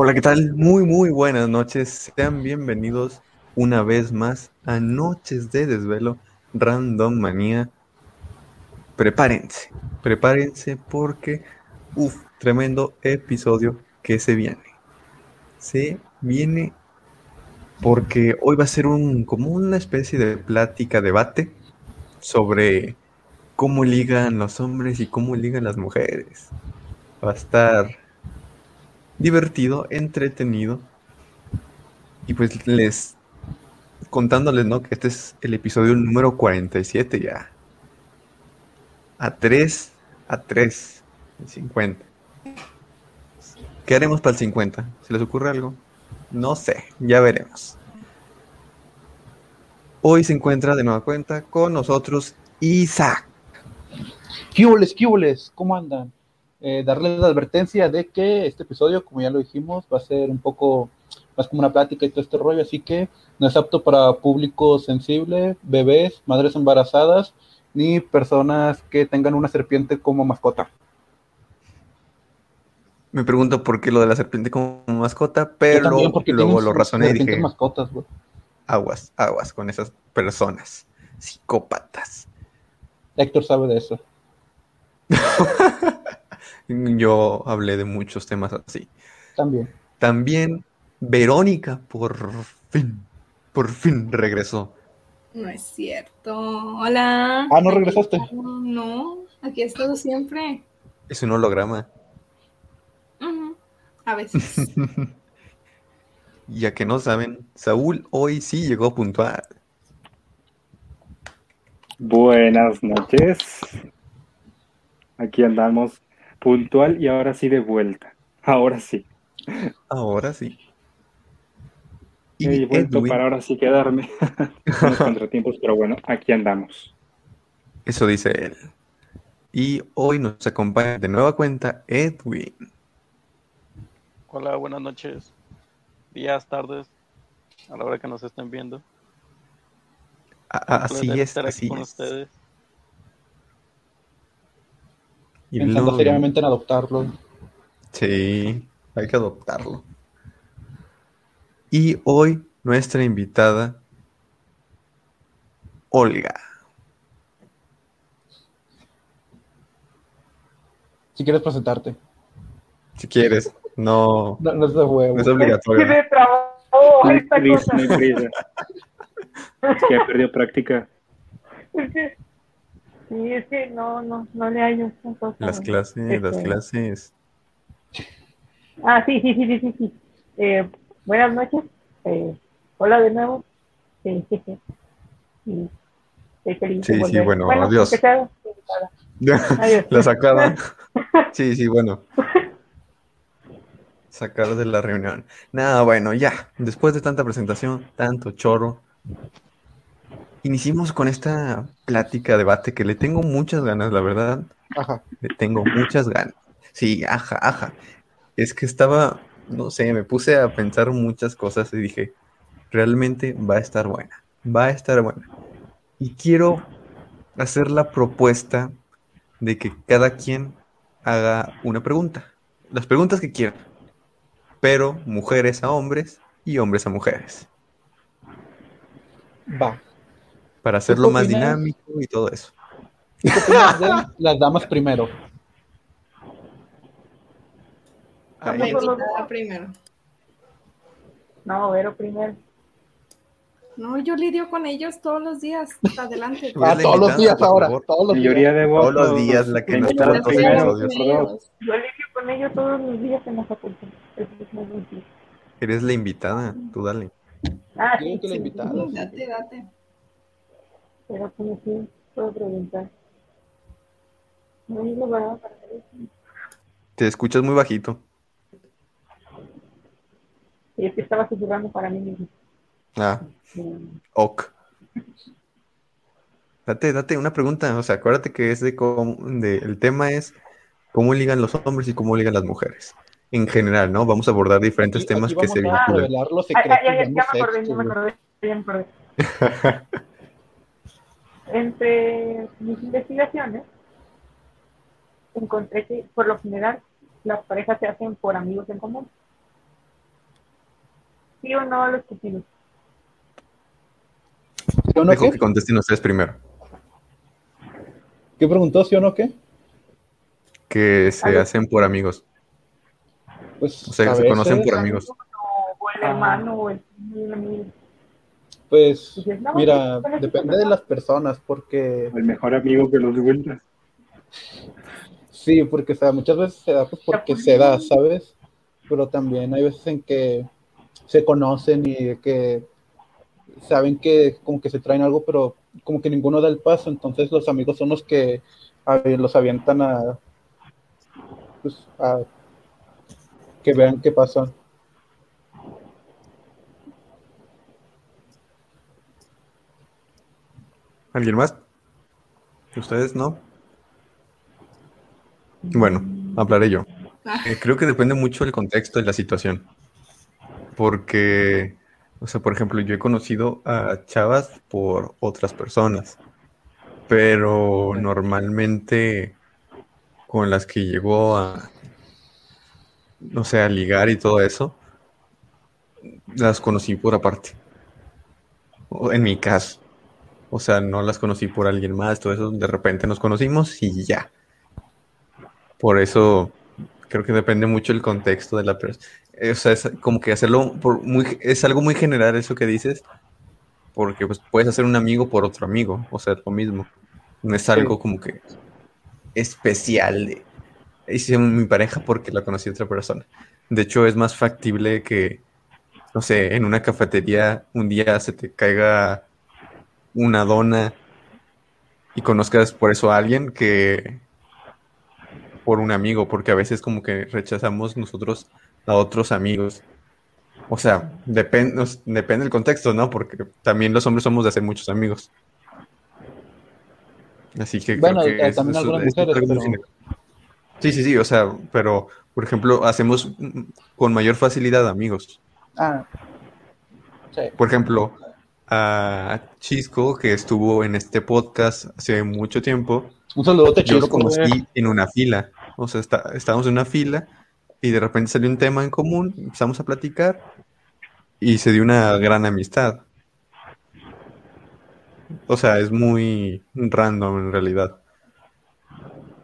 Hola, ¿qué tal? Muy, muy buenas noches. Sean bienvenidos una vez más a Noches de Desvelo Random Manía. Prepárense, prepárense porque, uff, tremendo episodio que se viene. Se viene porque hoy va a ser un, como una especie de plática, debate sobre cómo ligan los hombres y cómo ligan las mujeres. Va a estar divertido, entretenido. Y pues les contándoles, ¿no? Que este es el episodio número 47 ya. A 3, a 3, 50. ¿Qué haremos para el 50? ¿Se les ocurre algo? No sé, ya veremos. Hoy se encuentra de nueva cuenta con nosotros Isaac. ¿Qué ¿Cómo andan? Eh, darles la advertencia de que este episodio, como ya lo dijimos, va a ser un poco más como una plática y todo este rollo, así que no es apto para público sensible, bebés, madres embarazadas, ni personas que tengan una serpiente como mascota. Me pregunto por qué lo de la serpiente como mascota, pero luego lo razoné y dije, mascotas, aguas, aguas con esas personas psicópatas. Héctor sabe de eso. Yo hablé de muchos temas así. También. También Verónica, por fin, por fin regresó. No es cierto. Hola. Ah, ¿no regresaste? No, aquí he estado siempre. Es un holograma. A veces. ya que no saben, Saúl hoy sí llegó puntual. Buenas noches. Aquí andamos puntual y ahora sí de vuelta. Ahora sí. Ahora sí. Y he vuelto para ahora sí quedarme. Unos contratiempos, pero bueno, aquí andamos. Eso dice él. Y hoy nos acompaña de nueva cuenta Edwin. Hola, buenas noches. Días, tardes, a la hora que nos estén viendo. así es, así con ustedes. Y Pensando seriamente en adoptarlo. Sí, hay que adoptarlo. Y hoy nuestra invitada, Olga. Si quieres presentarte. Si quieres, no. No, es de huevo. No es obligatorio. ¿Qué trabajo esta cosa? No es que perdió práctica. Es que, sí, es que no, no, no le hallo Las clases, las este. clases. Ah, sí, sí, sí, sí, sí. sí. Eh, buenas noches. Eh, hola de nuevo. Sí, sí, sí. sí, sí, sí bueno, adiós. adiós. La sacada. Sí, sí, bueno. Sacar de la reunión. Nada, bueno, ya. Después de tanta presentación, tanto choro, iniciamos con esta plática, debate que le tengo muchas ganas, la verdad. Ajá. Le tengo muchas ganas. Sí, ajá, ajá. Es que estaba no sé, me puse a pensar muchas cosas y dije, realmente va a estar buena, va a estar buena. Y quiero hacer la propuesta de que cada quien haga una pregunta, las preguntas que quieran, pero mujeres a hombres y hombres a mujeres. Va. Para hacerlo más dinámico y todo eso. ¿Qué las damas primero? A primero. No, Vero primero. No, yo lidio con ellos todos los días. Adelante. Ah, todos los días ahora. Todos los días. De todos los días, la que nos está Yo lidio con ellos todos los días en la facultad. Eres la invitada, tú dale. Ah, sí, la invitada. Date, date. Pero como si puedo preguntar. No hay lugar para eso. Te escuchas muy bajito. Y es que estaba susurrando para mí mismo. Ah, ok. Date, date una pregunta. O sea, acuérdate que es de, de el tema es cómo ligan los hombres y cómo ligan las mujeres. En general, ¿no? Vamos a abordar diferentes temas que se vinculan. revelar los secretos ya, ya, me acordé, ya me acordé, ya me acordé. Entre mis investigaciones, encontré que por lo general las parejas se hacen por amigos en común ¿Sí o no a los cupidos? ¿Sí o no Dejo qué? que contesten ustedes primero. ¿Qué preguntó? ¿Sí o no qué? Que se Algo. hacen por amigos. Pues O sea, a se conocen por amigos. O el hermano o el el amigo. Pues Dices, no, mira, pues, depende de las personas, porque El mejor amigo que los vueltas. sí, porque o sea, muchas veces se da pues, porque se da, ¿sabes? Pero también hay veces en que se conocen y que saben que como que se traen algo, pero como que ninguno da el paso, entonces los amigos son los que a los avientan a, pues, a que vean qué pasa. ¿Alguien más? ¿Ustedes no? Bueno, hablaré yo. Ah. Eh, creo que depende mucho del contexto y la situación. Porque, o sea, por ejemplo, yo he conocido a chavas por otras personas, pero normalmente con las que llegó a, no sé, a ligar y todo eso, las conocí por aparte. O en mi caso. O sea, no las conocí por alguien más, todo eso, de repente nos conocimos y ya. Por eso creo que depende mucho el contexto de la persona. O sea, es como que hacerlo por muy, es algo muy general eso que dices, porque pues puedes hacer un amigo por otro amigo, o sea, lo mismo. No es algo como que especial hice mi pareja porque la conocí a otra persona. De hecho, es más factible que, no sé, en una cafetería un día se te caiga una dona y conozcas por eso a alguien que por un amigo, porque a veces como que rechazamos nosotros a otros amigos. O sea, depende, depende del contexto, ¿no? Porque también los hombres somos de hacer muchos amigos. Así que Bueno, creo que eh, es- también es- algunas es mujeres, algo muy pero- general. Sí, sí, sí, o sea, pero, por ejemplo, hacemos con mayor facilidad amigos. Ah, sí. Por ejemplo, a Chisco, que estuvo en este podcast hace mucho tiempo, Un saludote, yo lo chico. conocí en una fila. O sea, está- estábamos en una fila y de repente salió un tema en común, empezamos a platicar y se dio una gran amistad. O sea, es muy random en realidad.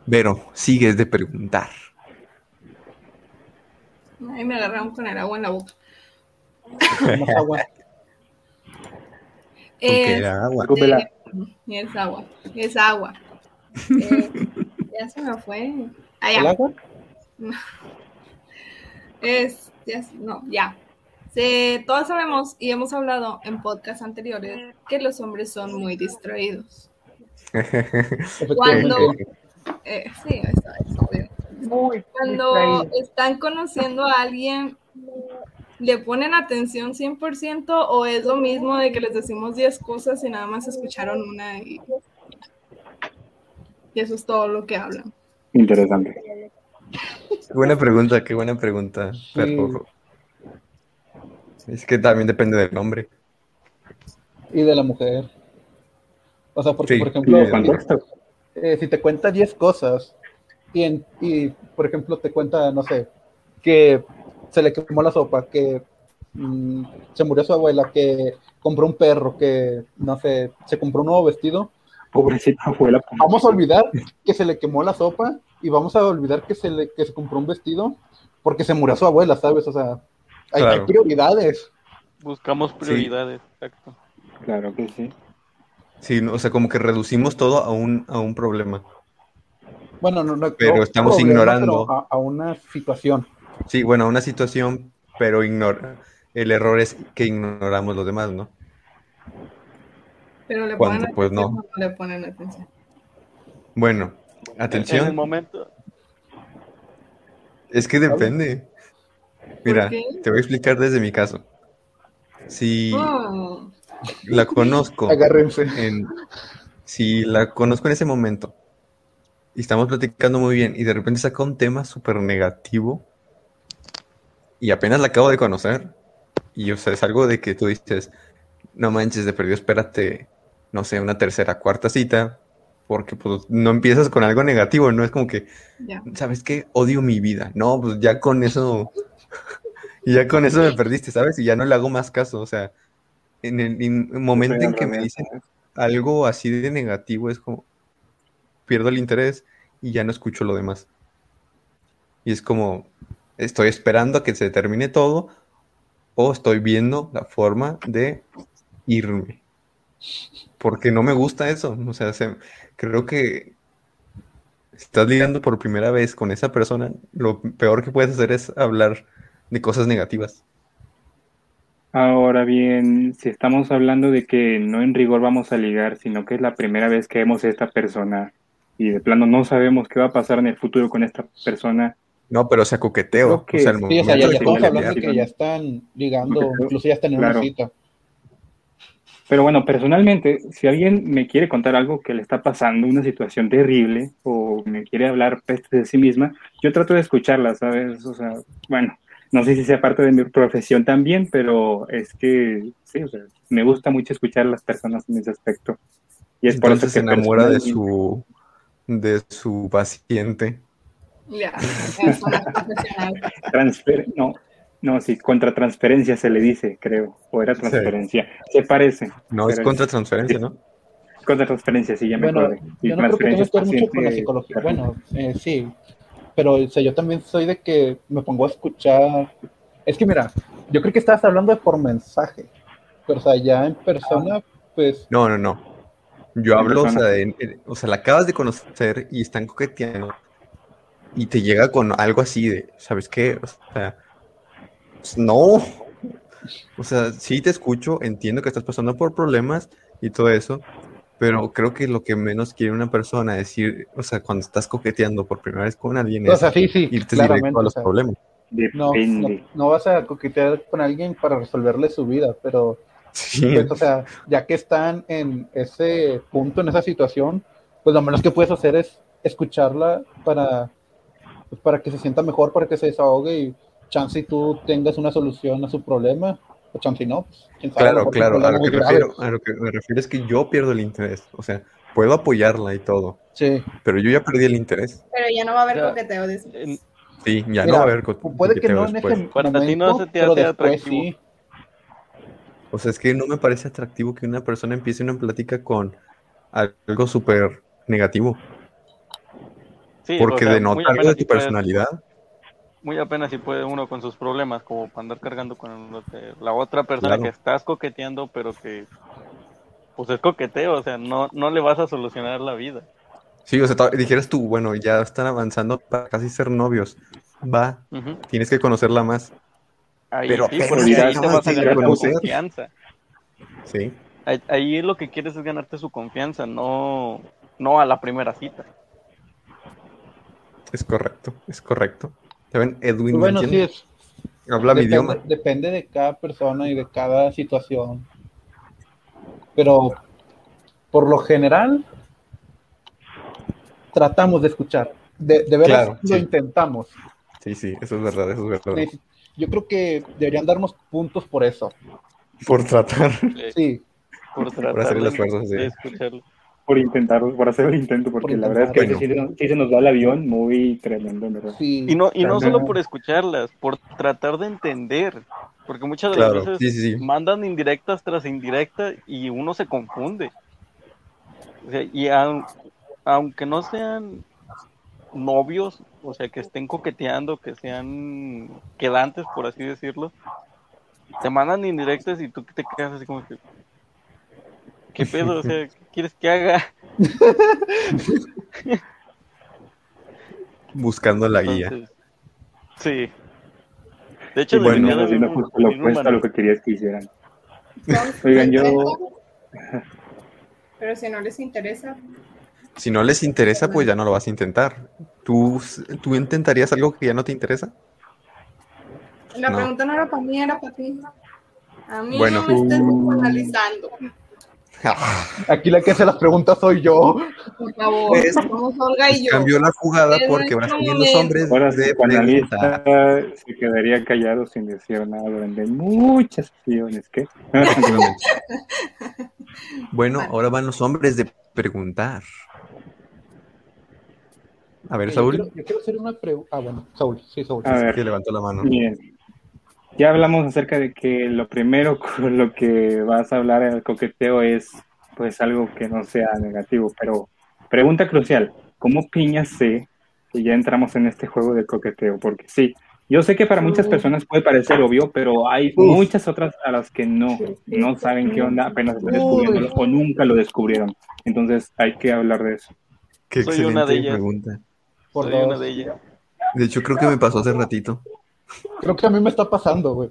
Vero, sigues de preguntar. Ay, me agarraron con el agua en la boca. Porque era agua. Es agua, es agua. Eh, ya se me fue. Ah, ¿El agua? Es, ya, no, ya. Se, todos sabemos y hemos hablado en podcasts anteriores que los hombres son muy distraídos. Cuando, eh, sí, Cuando distraído. están conociendo a alguien, ¿le ponen atención 100% o es lo mismo de que les decimos 10 cosas y nada más escucharon una y, y eso es todo lo que hablan? Interesante. Qué buena pregunta, qué buena pregunta. Pero es que también depende del hombre. Y de la mujer. O sea, porque, Sí, por ejemplo, eh, si te cuenta 10 cosas y, en- y, por ejemplo, te cuenta, no sé, que se le quemó la sopa, que mm, se murió su abuela, que compró un perro, que, no sé, se compró un nuevo vestido, Pobrecita abuela. vamos a olvidar que se le quemó la sopa y vamos a olvidar que se, le, que se compró un vestido porque se murió su abuela, ¿sabes? O sea, hay, hay Claro. prioridades. Buscamos prioridades, exacto. Claro que sí. Sí, no, o sea, como que reducimos todo a un, a un problema. Bueno, no, no, Pero no estamos problema, ignorando. pero A, a una situación. Sí, bueno, una situación, pero ignora. El error es que ignoramos los demás, ¿no? Pero le Cuando, ponen pues, atención no. o no le ponen atención. Bueno, En el atención, momento, es que depende. Mira, te voy a explicar desde mi caso. Si Oh, la conozco Agárrense. en, si la conozco en ese momento y estamos platicando muy bien y de repente saca un tema súper negativo y apenas la acabo de conocer y o sea, es algo de que tú dices, no manches, de perdido, espérate, no sé, una tercera, cuarta cita, porque pues no empiezas con algo negativo, no es como que, ya. ¿sabes qué? Odio mi vida. No, pues ya con eso, Y ya con eso me perdiste, ¿sabes? Y ya no le hago más caso. O sea, en el, en el momento en que me dicen algo así de negativo, es como pierdo el interés y ya no escucho lo demás. Y es como estoy esperando a que se termine todo o estoy viendo la forma de irme. Porque no me gusta eso. O sea, se- creo que estás ligando por primera vez con esa persona, lo peor que puedes hacer es hablar de cosas negativas. Ahora bien, si estamos hablando de que no en rigor vamos a ligar, sino que es la primera vez que vemos a esta persona y de plano no sabemos qué va a pasar en el futuro con esta persona, No, pero o sea, coqueteo. Que o sea, el sí, Sí, o sea, ya, ya estamos hablando de que ya están ligando, incluso ya están en Claro. una cita. Pero bueno, personalmente, si alguien me quiere contar algo que le está pasando, una situación terrible, o me quiere hablar peste de sí misma, yo trato de escucharla, ¿sabes? O sea, bueno, no sé si sea parte de mi profesión también, pero es que, sí, o sea, me gusta mucho escuchar a las personas en ese aspecto. Y es por eso Entonces que se enamora de su, de su paciente. Ya. Transfer no, no, sí, contra transferencia se le dice, creo, o era transferencia. Se parece. No, es contra transferencia, ¿no? Contra transferencia, sí, ya me Bueno, acordé. Y yo no creo que tenga transferencia que ver mucho con la paciente, psicología. perro. Bueno, eh, sí, pero o sea, yo también soy de que me pongo a escuchar. Es que mira, yo creo que estabas hablando de por mensaje, pero o sea, ya en persona, pues No, no, no. Yo hablo, o sea, en- en- o sea, la acabas de conocer y están coqueteando y te llega con algo así de, ¿sabes qué? O sea, pues, no. O sea, sí te escucho, entiendo que estás pasando por problemas y todo eso, pero creo que lo que menos quiere una persona decir, o sea, cuando estás coqueteando por primera vez con alguien o es sea, sí, sí, irte claramente. directo a o los sea, problemas. no, no, no vas a coquetear con alguien para resolverle su vida, pero Sí, pues, o sea, ya que están en ese punto, en esa situación, pues lo menos que puedes hacer es escucharla para, pues, para que se sienta mejor, para que se desahogue y chance y tú tengas una solución a su problema, o chance y no, pues, quién sabe, a lo Claro, claro, a lo, que refiero, a lo que me refiero es que yo pierdo el interés. O sea, puedo apoyarla y todo, Sí, pero yo ya perdí el interés. Pero ya no va a haber coqueteo de eso. En- Sí, ya Mira, no va a haber co- puede que coqueteo no en después. ese Para ti no se te hace después atractivo. sí. O sea, es que no me parece atractivo que una persona empiece una plática con algo súper negativo, sí, porque o sea, de apenas tu si puede- personalidad. muy apenas si puede uno con sus problemas, como para andar cargando con de la otra persona Claro. que estás coqueteando, pero que pues es coqueteo, o sea, no, no le vas a solucionar la vida. Sí, o sea, dijeras tú, bueno, ya están avanzando para casi ser novios. Va, tienes que conocerla más. Ahí Pero sí, ahí te vas a de ganar confianza. Sí, Ahí, ahí lo que quieres es ganarte su confianza, no, no a la primera cita. Es correcto, es correcto. ¿Saben? Edwin, Pues ¿me bueno, sí, es, Habla mi depende, idioma. depende de cada persona y de cada situación. Pero por lo general, tratamos de escuchar. De, de veras Claro, lo sí. intentamos. Sí, sí, eso es verdad, eso es verdad. Yo creo que deberían darnos puntos por eso. Por tratar. Sí, por tratar hacer el de- esfuerzo, sí. de escucharlo. Por intentarlo, por hacer el intento, porque Por la verdad es que intentar. sí, se nos- sí se nos va el avión muy tremendo, en ¿verdad? sí. Y no, y no solo por escucharlas, por tratar de entender. Porque muchas de Claro, las veces sí, sí, sí. mandan indirectas tras indirectas y uno se confunde. O sea, y aun- aunque no sean novios, o sea, que estén coqueteando, que sean quedantes, por así decirlo, te mandan indirectas y tú te quedas así como que, ¿qué pedo? O sea, ¿qué quieres que haga? Buscando la guía. Entonces, sí. De hecho, bueno, de haciendo un- justo lo opuesto a lo que querías que hicieran. Oigan, yo- Pero si no les interesa, Si no les interesa, pues ya no lo vas a intentar. ¿Tú, tú intentarías algo que ya no te interesa? la No. pregunta no era para mí, era para ti. A mí Bueno. no me estés analizando, Aquí la que hace las preguntas soy yo. por favor. Pues, Somos Olga y yo. Cambió la jugada porque Brasil y los hombres Ahora de panelista se quedaría callado sin decir nada durante muchas sesiones. ¿Qué? Bueno, Vale. ahora van los hombres de preguntar. A ver, Yo Saúl, quiero, yo quiero hacer una pregunta. Ah, bueno, Saúl, sí, Saúl. A ver, que levantó la mano. bien. Ya hablamos acerca de que lo primero con lo que vas a hablar en el coqueteo es pues algo que no sea negativo, pero pregunta crucial, ¿cómo piña sé que ya entramos en este juego de coqueteo? Porque sí, yo sé que para muchas personas puede parecer obvio, pero hay muchas otras a las que no, no saben qué onda, apenas están descubriéndolo o nunca lo descubrieron. Entonces hay que hablar de eso. Qué Soy una de excelente ellas. pregunta. Por Soy una dos. de ellas. De hecho, creo que me pasó hace ratito. Creo que a mí me está pasando, güey.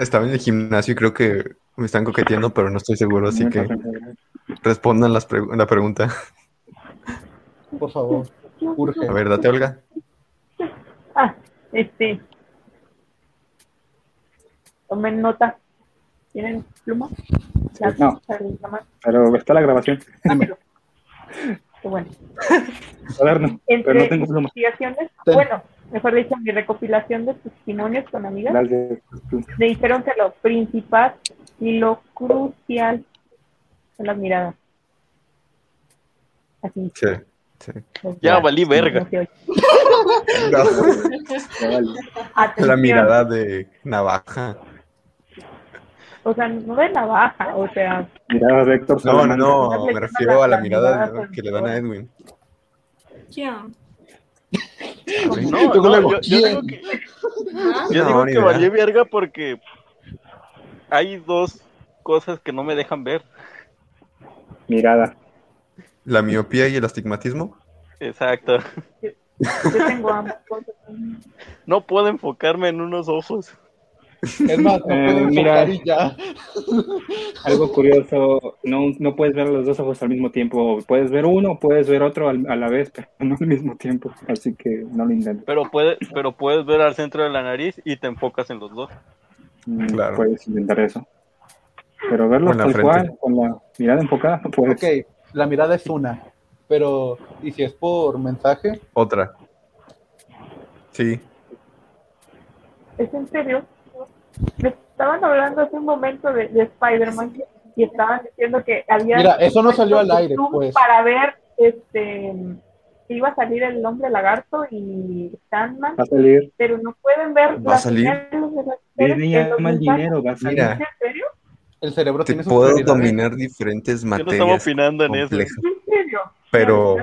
Estaba en el gimnasio y creo que me están coqueteando, pero no estoy seguro, así que respondan las la pregunta. Por favor. Urge. A ver, date, Olga. Ah, este. Tomen nota. ¿Tienen pluma? No. Pero está la grabación. Dámelo. Qué bueno. Cuaderno, pero Entre no tengo pluma. investigaciones, bueno, mejor dicho, mi recopilación de testimonios con amigas, me dijeron que lo principal y lo crucial son las miradas. Así. Sí, sí. Ya valí verga. no. No, la mirada de navaja. O sea, no de navaja, o sea, Mirada de Héctor No, no, no, me refiero a la mirada que le dan a Edwin. ¿Quién? No, no, yo, yo digo que, ¿Ah? yo No, digo ni que idea. valí verga porque hay dos cosas que no me dejan ver. Mirada. La miopía y el astigmatismo. Exacto. yo tengo. No puedo enfocarme en unos ojos. Es más, no Eh, mira. enfocar y ya. Algo curioso, no, no puedes ver los dos ojos al mismo tiempo. Puedes ver uno, puedes ver otro al- a la vez, pero no al mismo tiempo. Así que no lo intentes. Pero, puede, pero puedes ver al centro de la nariz y te enfocas en los dos. Mm, Claro. Puedes intentar eso. Pero verlo O en la tal frente. cual, con la mirada enfocada, no puedes. Ok, la mirada es una. Pero, ¿y si es por mensaje? Otra. Sí. ¿Es en serio? Me estaban hablando hace un momento de, de Spider-Man y estaban diciendo que había... Mira, eso no salió al aire, pues. Para ver, este, que iba a salir el hombre lagarto y Sandman, Va a salir. pero no pueden ver ¿Va a las salir? Disney llama el dinero, va a salir. Mira. ¿Es en serio? El cerebro Te tiene puedo dominar diferentes Yo no estaba materias opinando en eso. complejas, ¿Es en serio? pero,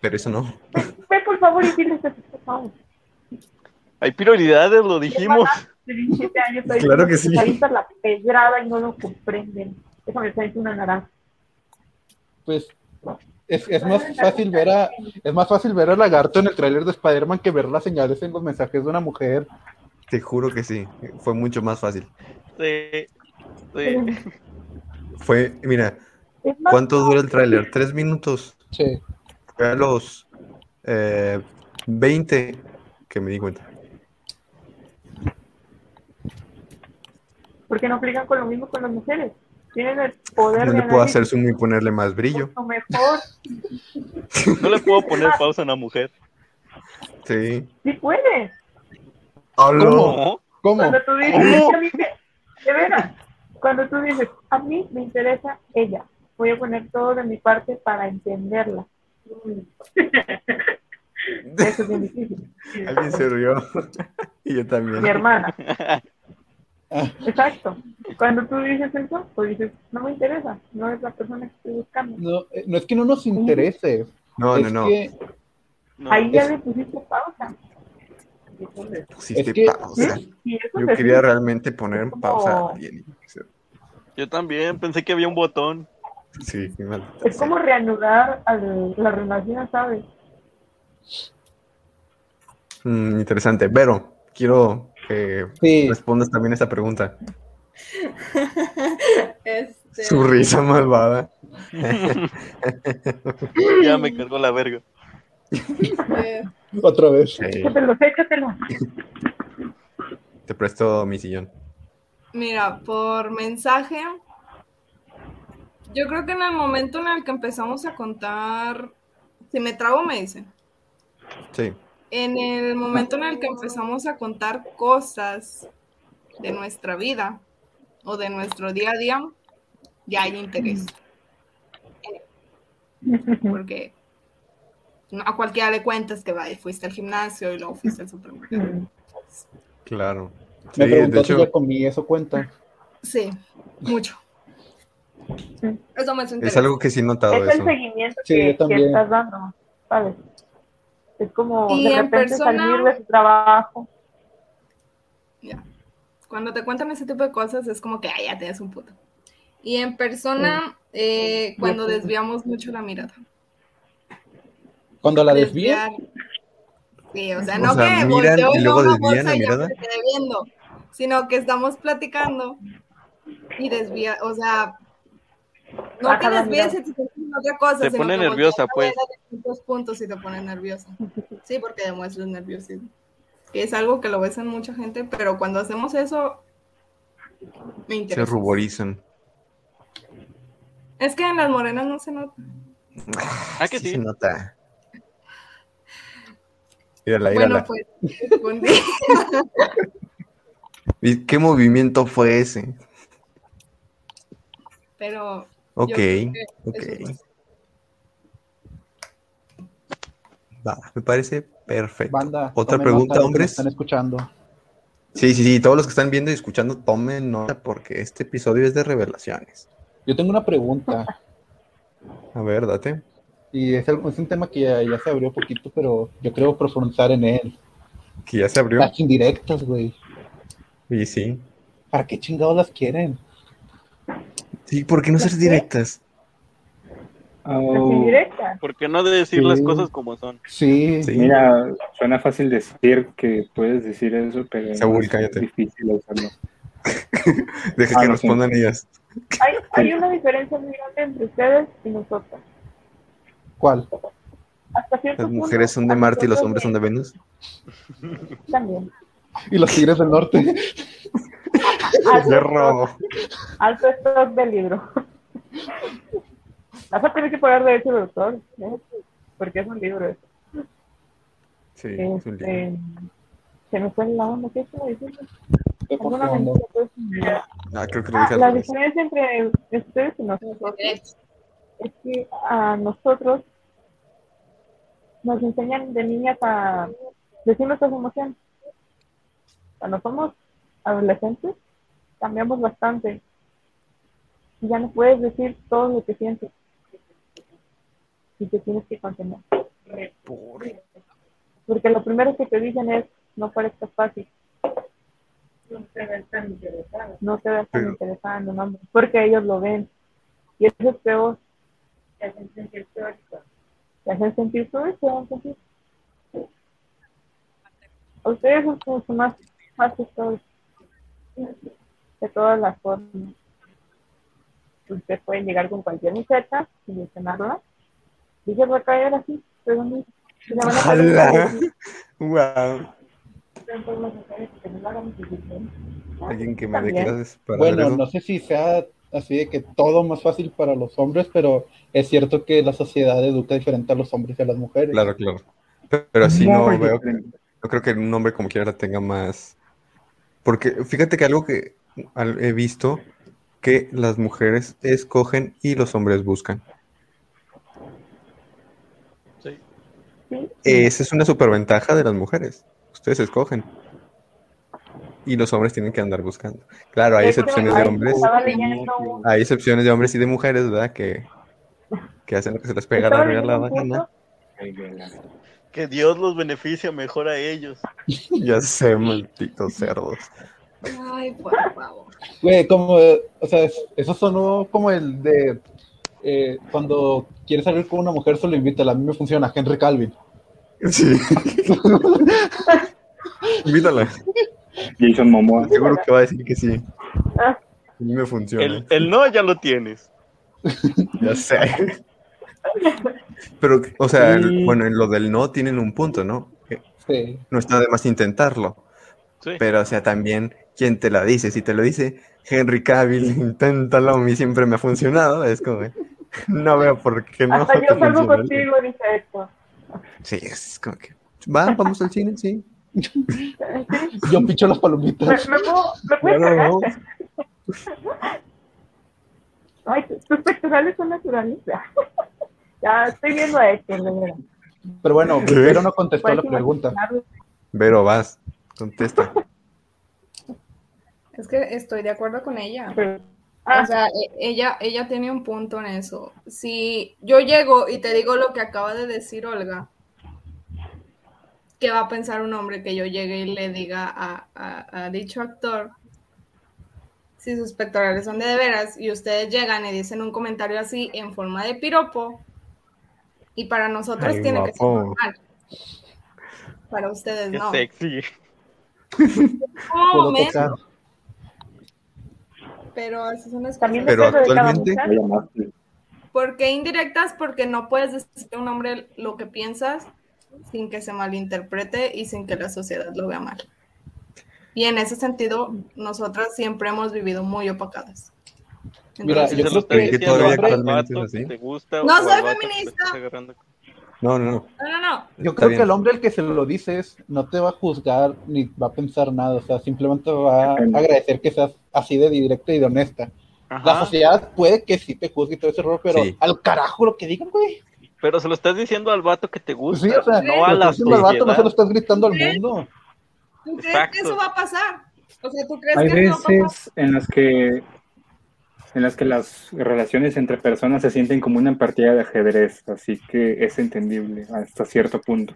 Pero... eso no. Ve, por favor y diles por favor. Hay prioridades, lo dijimos. De 17 años, ahí Claro que sí. la pedrada y no lo comprenden. Eso me trae una naranja. Pues es, es más fácil ver a es más fácil ver al lagarto en el tráiler de Spider-Man que ver las señales en los mensajes de una mujer. Te juro que sí. Fue mucho más fácil. Sí, sí. Fue, mira, ¿cuánto dura el tráiler? ¿Tres minutos? Sí. Fue a los eh, 20 que me di cuenta. ¿Por qué no aplican con lo mismo con las mujeres? Tienen el poder No de le puedo hacer zoom y ponerle más brillo. mucho mejor. No le puedo poner pausa a una mujer. Sí. Sí puedes. ¡Hola! No. ¿Cómo? Cuando tú dices, ¿Cómo? a mí me- de veras, cuando tú dices, a mí me interesa ella, voy a poner todo de mi parte para entenderla. Eso es bien difícil. Alguien se rió. y yo Mi también. hermana. Exacto. Cuando tú dices eso, pues dices, no me interesa, no es la persona que estoy buscando. No, eh, no es que no nos interese. No, no, es no. que No. Ahí ya Es- le pusiste pausa. Pusiste es que- pausa. Yo quería realmente poner en pausa a alguien. Yo también pensé que había un botón. Sí, qué mal. Es como reanudar al- la relación, ¿sabes? Mm, interesante. Vero, quiero que sí, respondas también esta pregunta. Este, Su risa malvada. Ya me cargó la verga. eh, otra vez. Eh, Échatelo, échatelo. te presto mi sillón. mira, por mensaje, yo creo que en el momento en el que empezamos a contar, si me trago me dicen, Sí. En el momento en el que empezamos a contar cosas de nuestra vida o de nuestro día a día, ya hay interés. Porque a cualquiera le cuentas que vaya, fuiste al gimnasio y luego fuiste al supermercado. Claro. Me Sí, preguntó de si hecho- ya comí, eso cuenta. Sí, mucho. Eso me Es interés. algo que sí he notado es el seguimiento Sí, que, que estás dando, ¿sabes? Es como Y de repente persona- salir de su trabajo. Ya. Cuando te cuentan ese tipo de cosas es como que, ah, ya tienes un puto. Y en persona, eh, cuando desviamos mucho la mirada. Cuando la desvía, Desviar. Sí, o sea, O no sea, que miran volteo y luego una desvían bolsa la y ya me quedé viendo, sino que estamos platicando y desvía, o sea, no Baja desvíes mirada. y te otra cosa, Te pone nerviosa, pues. distintos puntos y te pone nerviosa. Sí, porque demuestras nerviosismo. Que es algo que lo ves en mucha gente, pero cuando hacemos eso, me Se interesa. ruborizan. Es que en las morenas no se nota. Ah, que Sí sí. se nota. Mírala, mírala. Bueno, pues. ¿Y ¿Qué movimiento fue ese? pero Ok, ok. es. Va, me parece perfecto. banda. Otra pregunta, hombres. Están escuchando. Sí, sí, sí, todos los que están viendo y escuchando, tomen nota porque este episodio es de revelaciones. Yo tengo una pregunta. A ver, date. Y es, algo- es un tema que ya, ya se abrió poquito, pero yo creo profundizar en él. Que ya se abrió. Las indirectas, güey. Y sí. ¿Para qué chingados las quieren? Sí, ¿por qué no ser directas? Oh, indirectas. ¿Por qué no de decir las cosas como son? Sí. Sí. Mira, suena fácil decir que puedes decir eso, pero Saúl, es cállate. difícil hacerlo. Deja Ah, que no, respondan ellas. Hay, hay una diferencia muy grande entre ustedes y nosotros. ¿Cuál? Hasta cierto Las punto, mujeres son de Marte y los hombres son de Venus. También. Y los tigres del norte. Alto, De robo. alto stock del libro. Vas a tener que pagar derecho de autor, ¿eh? porque es un libro. eso. Sí, es un libro. Este, se me fue la onda, ¿qué estaba diciendo? ¿Alguna pues? Ah, creo que lo Ah, dije la diferencia entre ustedes y nosotros es que a nosotros nos enseñan de niñas a decir nuestras emociones. Cuando somos adolescentes, cambiamos bastante. Y ya no puedes decir todo lo que sientes. Y te tienes que contener. Porque lo primero que te dicen es, no parezcas fácil. No te ves tan interesado. No te ves tan Pero- hombre. Porque ellos lo ven. Y eso es peor. Te hacen sentir peor. Te hacen sentir peor, te hacen sentir. A ustedes es mucho más fácil todo. De todas las formas. Ustedes pueden llegar con cualquier muchacha y mencionarla. Y ella va a caer así, pero no. así. Wow. Que no. Alguien que me dé clases para Bueno, no sé si sea así de que todo más fácil para los hombres, pero es cierto que la sociedad educa diferente a los hombres y a las mujeres. Claro, claro. Pero así no Muy veo, diferente. no creo que un hombre como quiera la tenga más. Porque fíjate que algo que he visto que las mujeres escogen y los hombres buscan. Sí. Esa es una superventaja de las mujeres. Ustedes escogen. Y los hombres tienen que andar buscando. Claro, hay excepciones de hombres. Hay excepciones de hombres y de mujeres, ¿verdad? Que, que hacen lo que se les pega la un gana. Que Dios los beneficia mejor a ellos. Ya sé, malditos cerdos. Ay, por favor. Güey, como, o sea, es- eso sonó como el de eh, cuando quieres salir con una mujer, solo invítala. A mí me funciona, Henry Calvin. Sí. Invítala. Jason Momoa. Seguro que va a decir que sí. Ah. A mí me funciona. El, el no ya lo tienes. Ya sé. Pero, o sea, Sí. bueno, en lo del no tienen un punto, ¿no? Sí. No está de más intentarlo. Sí. Pero, o sea, también, ¿quién te la dice? Si te lo dice Henry Cavill, inténtalo, a mí siempre me ha funcionado. Es como, no veo por qué no. Hasta yo salgo contigo, dice esto. Sí, es como que, va, vamos al cine, sí. Yo picho las ¿Me, palomitas. me puedo, me puedes Claro, cargar? no. Ay, tus pectorales son naturales. ya estoy viendo a verdad. Pero bueno, pero no contestó la pregunta. imaginarlo. Vero, vas, contesta. Es que estoy de acuerdo con ella. Ah, O sea, e- ella, ella tiene un punto en eso. Si yo llego y te digo lo que acaba de decir Olga, ¿qué va a pensar un hombre que yo llegue y le diga a, a- a dicho actor si sus pectorales son de de veras y ustedes llegan y dicen un comentario así en forma de piropo y para nosotros Ay, tiene que ser normal. Para ustedes Qué no. sexy. Tocar. Pero así son las también cosas. Pero depende de cada actualmente-. ¿Por qué indirectas? Porque no puedes decir a un hombre lo que piensas sin que se malinterprete y sin que la sociedad lo vea mal. Y en ese sentido, nosotras siempre hemos vivido muy opacadas. Mira, Entonces, yo se creo lo está que diciendo todavía al actualmente vato es así. que te gusta No soy feminista. No, no, no. no, no, no. Yo creo que el hombre al que se lo dices no te va a juzgar ni va a pensar nada, o sea, simplemente va a agradecer que seas así de directa y de honesta. La sociedad puede que sí te juzgue y todo ese error, pero Sí. al carajo lo que digan, güey. Pero se lo estás diciendo al vato que te gusta, Sí, o sea, no a lo la estás diciendo al vato, no se lo sociedad. estás gritando al mundo. ¿Tú crees Exacto. que eso va a pasar? O sea, ¿tú crees Hay que no va a pasar? veces en las que en las que las relaciones entre personas se sienten como una partida de ajedrez, así que es entendible hasta cierto punto.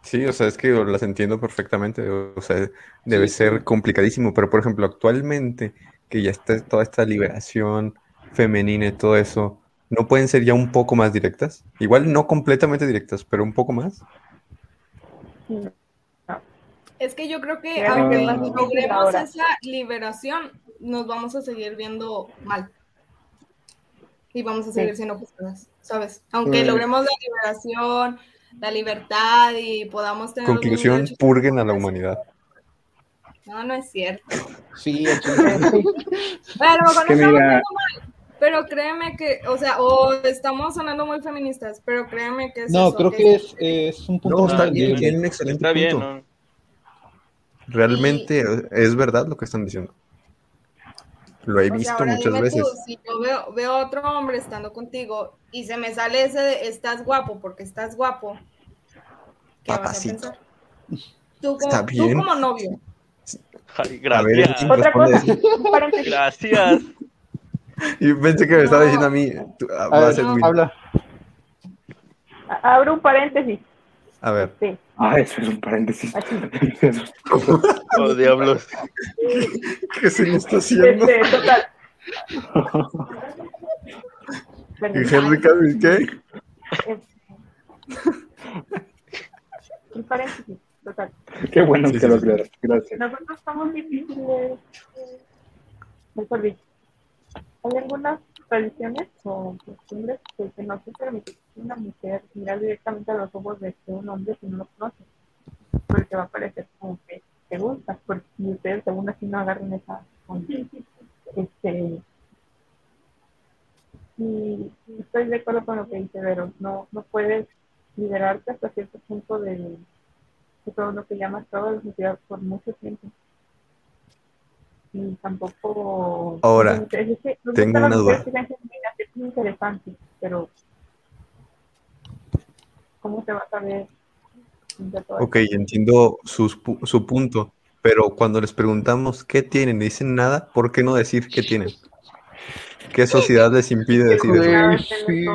Sí, o sea, es que las entiendo perfectamente. O sea, debe ser complicadísimo. Pero, por ejemplo, actualmente, que ya está toda esta liberación femenina y todo eso, ¿no pueden ser ya un poco más directas? Igual no completamente directas, pero un poco más. Es que yo creo que aunque logremos esa liberación, nos vamos a seguir viendo mal. Y vamos a seguir Sí. siendo juzgadas, ¿sabes? Aunque Pues- logremos la liberación, la libertad y podamos tener... Conclusión, derechos. purguen a la humanidad. No, no es cierto. Sí, el chile. Pero a lo mejor que no estamos mira- haciendo mal, Pero créeme que, o sea, o estamos sonando muy feministas, pero créeme que es No, eso, creo que es, es un punto No, está bien, tienen un excelente Está bien, punto. ¿no? Realmente es verdad lo que están diciendo. Lo he O sea, visto ahora muchas dime veces. tú, si yo veo, veo otro hombre estando contigo y se me sale ese de estás guapo porque estás guapo, ¿qué Papacito. vas a pensar? Tú como, Está tú bien. como novio. Ay, ver, gracias. ¿quién Otra responde cosa, eso? un paréntesis. Gracias. Y pensé que me estaba No. diciendo a mí. tú- ah, A ver, Will. habla. Abro un paréntesis. A ver. Sí, Ah, eso es un paréntesis. Oh, diablos. ¿Qué se le está haciendo? Este, total. ¿Y Henry Cavill qué? un paréntesis, total. Qué bueno Sí, que sí, lo sí. aclaras. Gracias. Nosotros somos difíciles. Mejor dicho, hay algunas tradiciones o costumbres que, no se permite una mujer mirar directamente a los ojos de un hombre si no lo conoce. Porque va a parecer como que te gusta, porque ustedes según así no agarran esa. Este, y estoy de acuerdo con lo que dice Vero, no, no puedes liberarte hasta cierto punto de, de todo lo que llamas toda la sociedad por mucho tiempo. Y tampoco... Ahora, es que- es que me tengo una duda. es muy interesante, pero ¿cómo te vas a todo Ok, entiendo pu- su punto, pero cuando les preguntamos qué tienen y dicen nada, ¿por qué no decir qué tienen? ¿Qué sociedad les impide decir eso? Sí.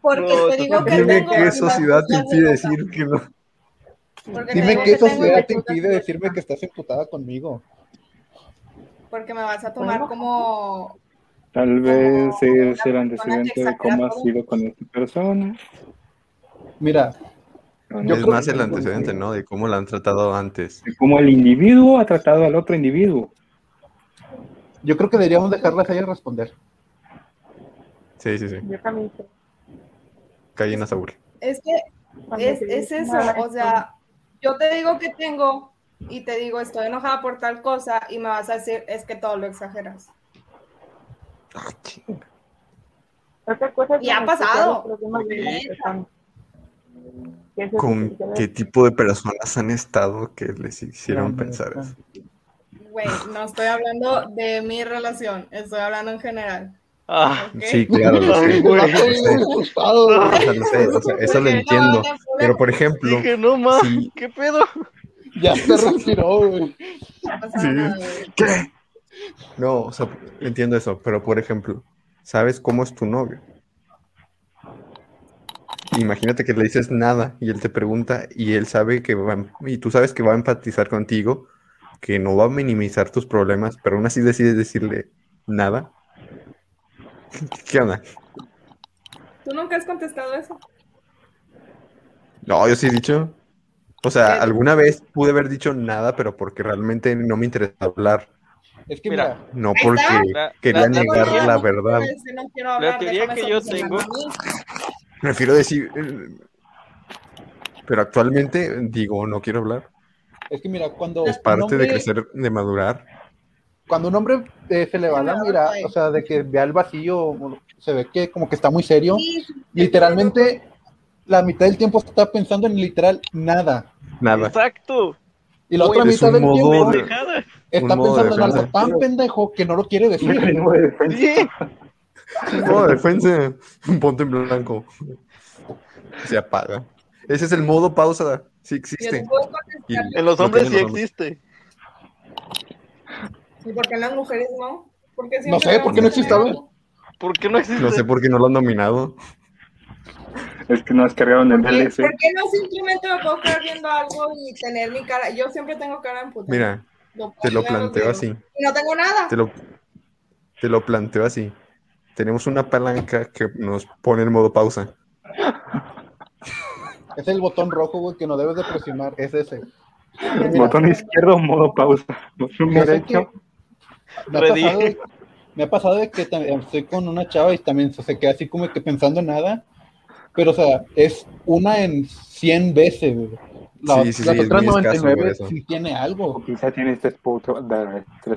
Porque No, te digo que Dime tengo qué sociedad te impide decir que no. Porque Dime qué sociedad te impide de decirme que estás emputada conmigo. Porque me vas a tomar como... Tal vez Como es el antecedente de cómo has sido con esta persona. Mira, es más el antecedente, ¿no? De cómo la han tratado antes. De cómo el individuo ha tratado al otro individuo. yo creo que deberíamos dejarlas a ellas responder. Sí, sí, sí. Yo también a Saúl. Es que es, es eso, o sea, yo te digo que tengo y te digo estoy enojada por tal cosa y me vas a decir es que todo lo exageras. Ah, ching. Otra cosa es Y ha pasado. ¿Con qué tipo de personas han estado que les hicieron pensar eso? Güey, no estoy hablando de mi relación, estoy hablando en general. Ah. Sí, claro, lo Ay, sé. güey. lo sé. Asustado. O sea, lo sé, o sea, eso lo entiendo. Pero, por ejemplo, dije, no más, sí. ¿qué pedo? Ya se respiró, güey. Sí. ¿Qué? No, o sea, entiendo eso, pero por ejemplo, ¿sabes cómo es tu novio? Imagínate que le dices nada y él te pregunta y él sabe que va, y tú sabes que va a empatizar contigo, que no va a minimizar tus problemas, pero aún así decides decirle nada. ¿Qué onda? ¿Tú nunca has contestado eso? No, yo sí he dicho. O sea, ¿Qué? alguna vez pude haber dicho nada, pero porque realmente no me interesa hablar, Es que Mira. no porque La- quería la- negar la verdad. no hablar, teoría que yo tengo-. Prefiero decir, eh, pero actualmente digo, no quiero hablar. es que mira, cuando Es parte de crecer, de madurar. cuando un hombre eh, se le va la mira, o sea, de que vea el vacío, se ve que como que está muy serio, Sí, sí, literalmente la mitad del tiempo está pensando en literal nada. Nada. Exacto. Y la otra mitad un del tiempo de- está un pensando en algo tan pendejo que no lo quiere decir. Sí. No, defensa. Ponte en blanco. Se apaga. Ese es el modo pausa. Sí existe. Y En los lo hombres sí existe. ¿Y por qué en las mujeres no? Porque No sé, ¿por qué no existe? ¿Por qué no existe? No sé por qué no lo han dominado. Es que no has cargado en el ¿Por qué, DLC. por qué no simplemente me puedo quedar viendo algo y tener mi cara? Yo siempre tengo cara en puta. Mira, Lo te lo planteo así. Y no tengo nada. Te lo, te lo planteo así. Tenemos una palanca que nos pone en modo pausa. Es el botón rojo, güey, que no debes de presionar, es ese. Mira, Botón izquierdo, modo pausa. Botón derecho. me ha, pasado, me ha pasado de que también estoy con una chava y también se queda así como que pensando en nada, pero o sea, es una en 100 veces, güey. La- Sí, sí, las sí, es otras muy escaso 99 por eso. sí tiene algo. O quizá tiene estrés,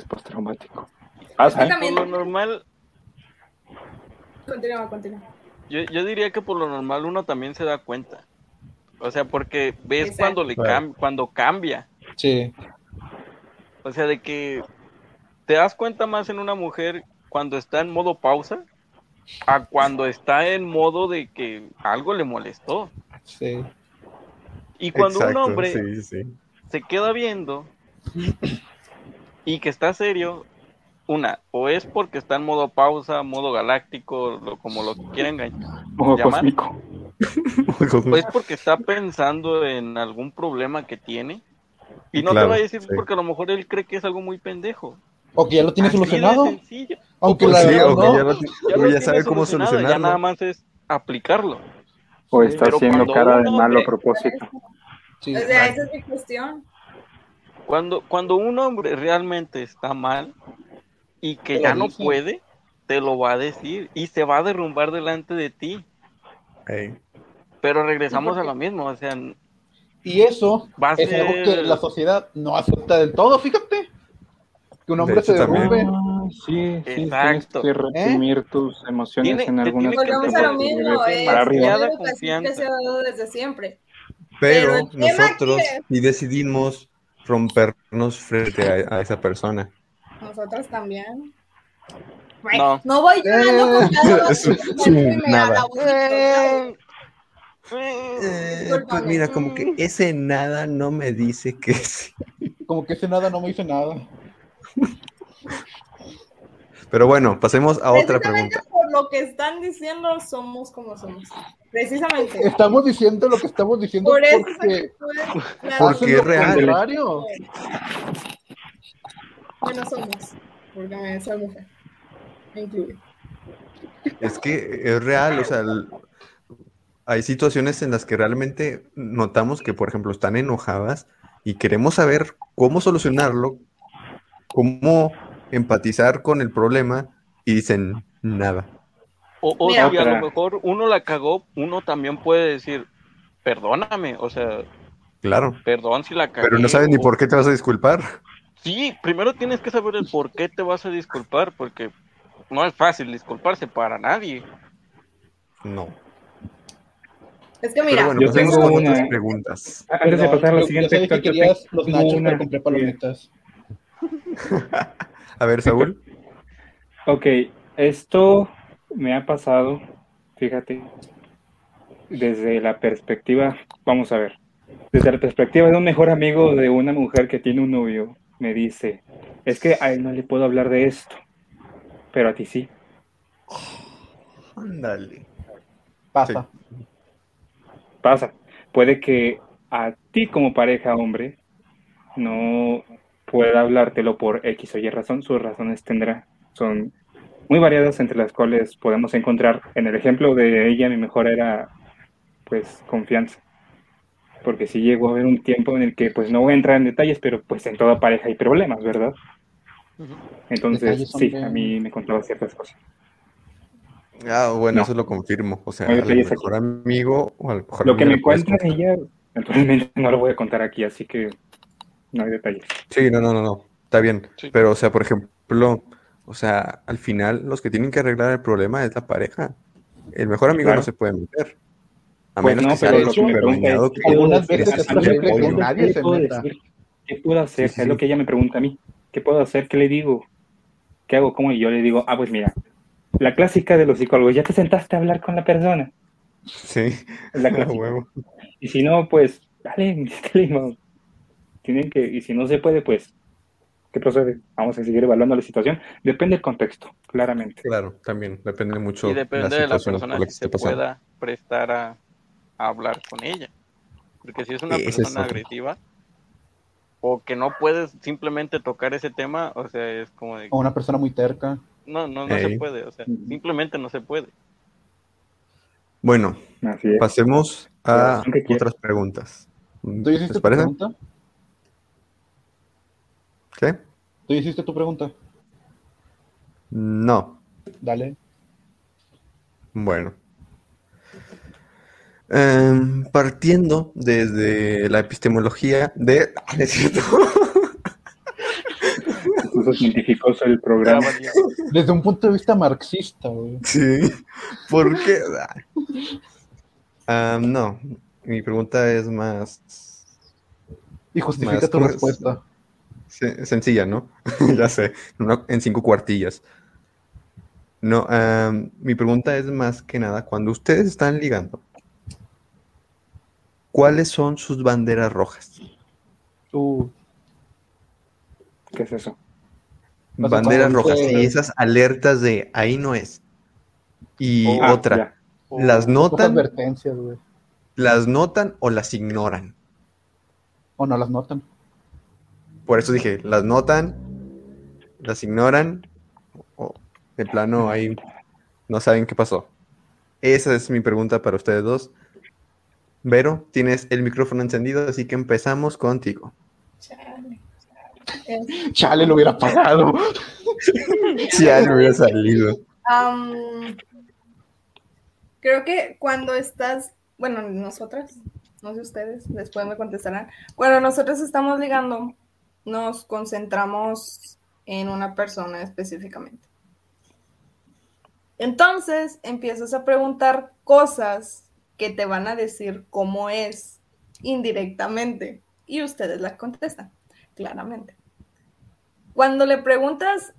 postraumático. Pasa, ¿eh? Por lo normal, Continúa, continúa. yo, yo diría que por lo normal uno también se da cuenta. O sea, porque ves Exacto. cuando le cam- cuando cambia. Sí. O sea, de que te das cuenta más en una mujer cuando está en modo pausa a cuando está en modo de que algo le molestó. Sí. Y cuando un hombre sí, sí. se queda viendo y que está serio, una, o es porque está en modo pausa, modo galáctico, lo- como lo quieran engañar, modo llamar. cósmico. o es porque está pensando en algún problema que tiene. Y no te va a decir sí. porque a lo mejor él cree que es algo muy pendejo. O que ya lo tiene Así solucionado. Aunque O la sí, verdad no. ya, lo- Ya o lo ya tiene sabe cómo solucionarlo. Ya nada más es aplicarlo. O está Pero haciendo cara de malo a propósito. Sí, O sea, esa es mi cuestión. Cuando, cuando un hombre realmente está mal y que ya no puede, te lo va a decir y se va a derrumbar delante de ti. Pero regresamos a lo mismo, o sea, Y eso Va a es algo ser- que la sociedad no acepta del todo, fíjate. Que un hombre hecho, se también. derrumbe. Ah, sí, sí, Exacto. tienes que reprimir tus emociones Tiene- en algunas Volvemos a lo mismo. Es para arriba. una Demasiada educación que confianza. se ha dado desde siempre. Pero, Pero nosotros sí decidimos rompernos frente a, a esa persona. Nosotras también. No. No voy llorando nada. haga bonito, Eh, Discúlpame. pues mira, como que ese nada no me dice que sí. Como que ese nada no me dice nada. Pero bueno, pasemos a otra pregunta. por lo que están diciendo, somos como somos. Precisamente. Estamos diciendo lo que estamos diciendo Por eso porque la- Porque es real. contrario. Bueno, somos. Porque me soy mujer. Me incluye. Es que es real, o sea, el- hay situaciones en las que realmente notamos que, por ejemplo, están enojadas y queremos saber cómo solucionarlo, cómo empatizar con el problema y dicen nada. O, o Mira. si a lo mejor uno la cagó, uno también puede decir, perdóname, o sea, Claro, perdón si la cagué. pero no sabes ni por qué te vas a disculpar. Sí, primero tienes que saber el por qué te vas a disculpar, porque no es fácil disculparse para nadie. No. Es que mira, bueno, Yo tengo con una- otras preguntas. Antes de pasar a la yo- siguiente, yo sabía que yo querías los nachos, una pero compré palomitas. A ver, Saúl. Ok, esto me ha pasado, fíjate, desde la perspectiva, vamos a ver, desde la perspectiva de un mejor amigo de una mujer que tiene un novio me dice, es que a él no le puedo hablar de esto, pero a ti sí. Ándale. Pasa. Pasa. Puede que a ti como pareja hombre no pueda hablártelo por X o Y razón, sus razones tendrá. Son muy variadas entre las cuales podemos encontrar, en el ejemplo de ella, mi mejor era pues confianza. Porque si llegó a haber un tiempo en el que pues no voy a entrar en detalles, pero pues en toda pareja hay problemas, ¿verdad? Entonces, sí, a mí me contaba ciertas cosas. Ah, bueno, No. eso lo confirmo. O sea, al mejor amigo o al mejor Lo que me cuenta ella, naturalmente no lo voy a contar aquí, así que no hay detalles. Sí, no, no, no, no. Está bien. Sí. Pero, o sea, por ejemplo, o sea, al final los que tienen que arreglar el problema es la pareja. El mejor amigo Claro. no se puede meter. A Pues menos no, que sea lo que ¿qué que- puedo Algunas veces que es nadie ¿Qué se meta. ¿Qué puedo hacer? Sí, sí, Es lo que ella me pregunta a mí. ¿Qué puedo hacer? ¿Qué le digo? ¿Qué hago? ¿Cómo? Y yo le digo, ah, pues mira, la clásica de los psicólogos, ya te sentaste a hablar con la persona. Sí, Es la clásica. huevo. Y si no, pues, dale, dale. Tienen que, y si no se puede, pues, ¿qué procede? Vamos a seguir evaluando la situación. Depende del contexto, claramente. Claro, también depende mucho Y depende de la persona la que que se pasando. pueda prestar a, a hablar con ella. Porque si es una es persona agresiva o que no puedes simplemente tocar ese tema, o sea, es como de, O una persona muy terca. no, no, no se puede, o sea, simplemente no se puede. Bueno, pasemos a otras preguntas. ¿Tú hiciste ¿Les parece? pregunta? ¿Qué? ¿Tú hiciste tu pregunta? No. Dale. Bueno. Em, partiendo desde la epistemología de... Ah, es cierto. Científicos el programa. Desde un punto de vista marxista, güey. Sí. ¿Por qué? Ah, no. Mi pregunta es más Y justifica Más tu respuesta. Sencilla, ¿no? ya sé. una- en cinco cuartillas. No, mi pregunta es más que nada, cuando ustedes están ligando, ¿cuáles son sus banderas rojas? Tú, ¿Qué es eso? O sea, Banderas rojas y esas alertas de ahí no es. Y Oh, Ah, otra, las Esas notan, advertencias, güey. las notan o las ignoran. O no las notan. Por eso dije, las notan, las ignoran, o de plano ahí no saben qué pasó. Esa es mi pregunta para ustedes dos. Vero, tienes el micrófono encendido, así que empezamos contigo. Chale. Chale, lo hubiera pagado. Si ya no hubiera salido. Creo que cuando estás, bueno, nosotras, no sé ustedes, después me contestarán. Cuando nosotros estamos ligando, nos concentramos en una persona específicamente. Entonces empiezas a preguntar cosas que te van a decir cómo es indirectamente y ustedes la contestan, claramente. Cuando le preguntas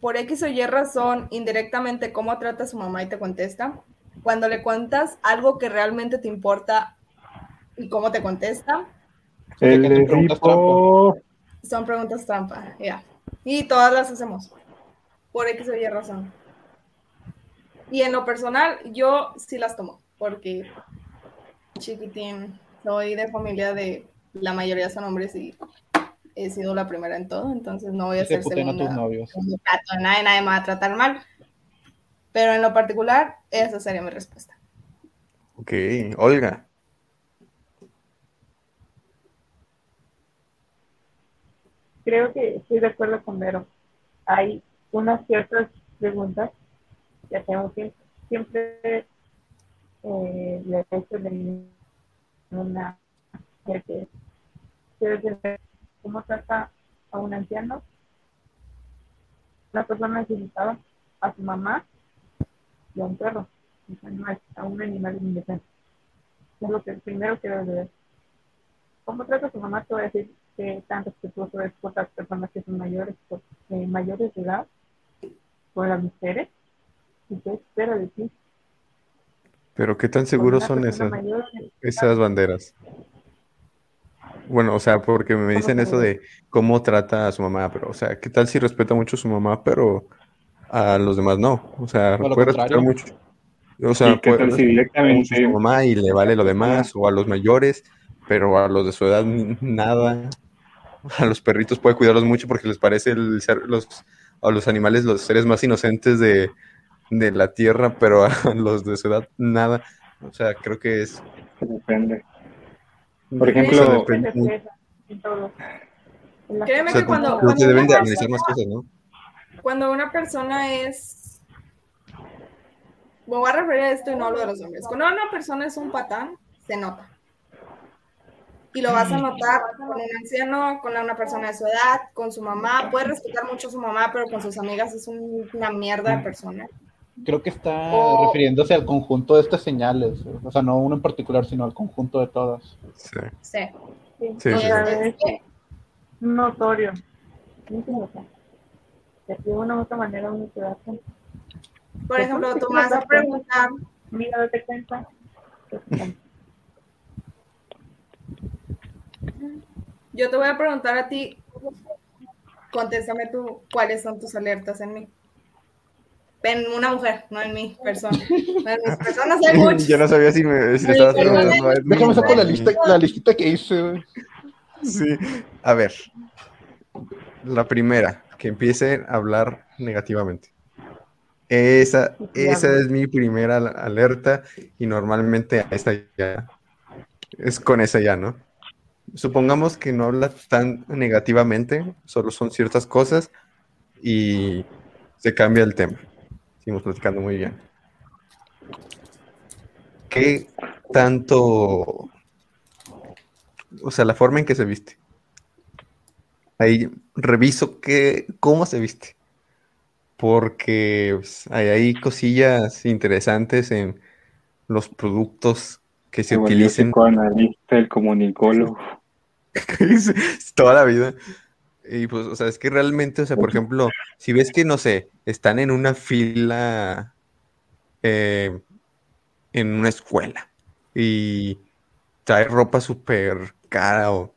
por X o Y razón, indirectamente, cómo trata su mamá y te contesta. Cuando le cuentas algo que realmente te importa y cómo te contesta, El son preguntas ripo. son preguntas trampa, ya. Y todas las hacemos, por X o Y razón. Y en lo personal, yo sí las tomo, porque chiquitín, soy de familia de la mayoría son hombres y he sido la primera en todo, entonces no voy a ser puteen a tus segunda. novios. nadie, nadie me va a tratar mal. Pero en lo particular, esa sería mi respuesta. Ok, Olga. Creo que estoy de acuerdo con Vero. Hay unas ciertas preguntas que hacemos siempre, siempre eh, le he una que cómo trata a un anciano, una persona necesitada, a su mamá y a un perro, a un animal indefenso. Es lo que primero quiero ver. ¿Cómo trata a su mamá? Te voy a decir que tan respetuoso es por las personas que son mayores, por, eh, mayores de edad, por las mujeres. ¿Y qué espera de ti? Pero ¿qué tan seguros son esas, mayor, esas banderas? Bueno, o sea, porque me dicen eso de cómo trata a su mamá, pero, o sea, ¿qué tal si respeta mucho a su mamá, pero a los demás no? O sea, puede respetar mucho. O sea, Sí, ¿qué puede tal si respetar mucho a directamente- su mamá y le vale lo demás, o a los mayores, pero a los de su edad nada. A los perritos puede cuidarlos mucho porque les parece el ser, los, a los animales los seres más inocentes de, de la tierra, pero a los de su edad nada. O sea, creo que es... Depende. Por o sea, ejemplo, depende todo. La Créeme O sea, que cuando- cuando que deben de una más persona- cosas, ¿no? Cuando una persona es. Me voy a referir a esto y no hablo de los hombres. Cuando una persona es un patán, se nota. Y lo vas a notar con un anciano, con una persona de su edad, con su mamá. Puede respetar mucho a su mamá, pero con sus amigas es un- una mierda de persona. Creo que está O- refiriéndose al conjunto de estas señales, o sea, no uno en particular, sino al conjunto de todas. Sí. Sí. Sí, Sí, sí, es notorio. No se nota. De una u otra manera uno se da cuenta. Por ejemplo, tú me vas a preguntar, Mira, date cuenta. Yo te voy a preguntar a ti, contéstame tú, ¿cuáles son tus alertas en mí? En una mujer, no en mi persona. En mis personas hay muchas. Yo no sabía si me si estabas preguntando Déjame sacar la lista, la listita que hice. Sí. A ver. La primera, que empiece a hablar negativamente. Esa, esa es mi primera al- alerta y normalmente a esa ya es con esa ya, ¿no? Supongamos que no habla tan negativamente, solo son ciertas cosas y se cambia el tema. Seguimos platicando muy bien. ¿Qué tanto, o sea, la forma en que se viste? Ahí reviso que, cómo se viste. Porque pues, hay, hay cosillas interesantes en los productos que se volvió utilicen psicoanalista, el comunicólogo. toda la vida. Y pues, o sea, es que realmente, o sea, por ejemplo, si ves que, no sé, están en una fila eh, en una escuela y trae ropa súper cara o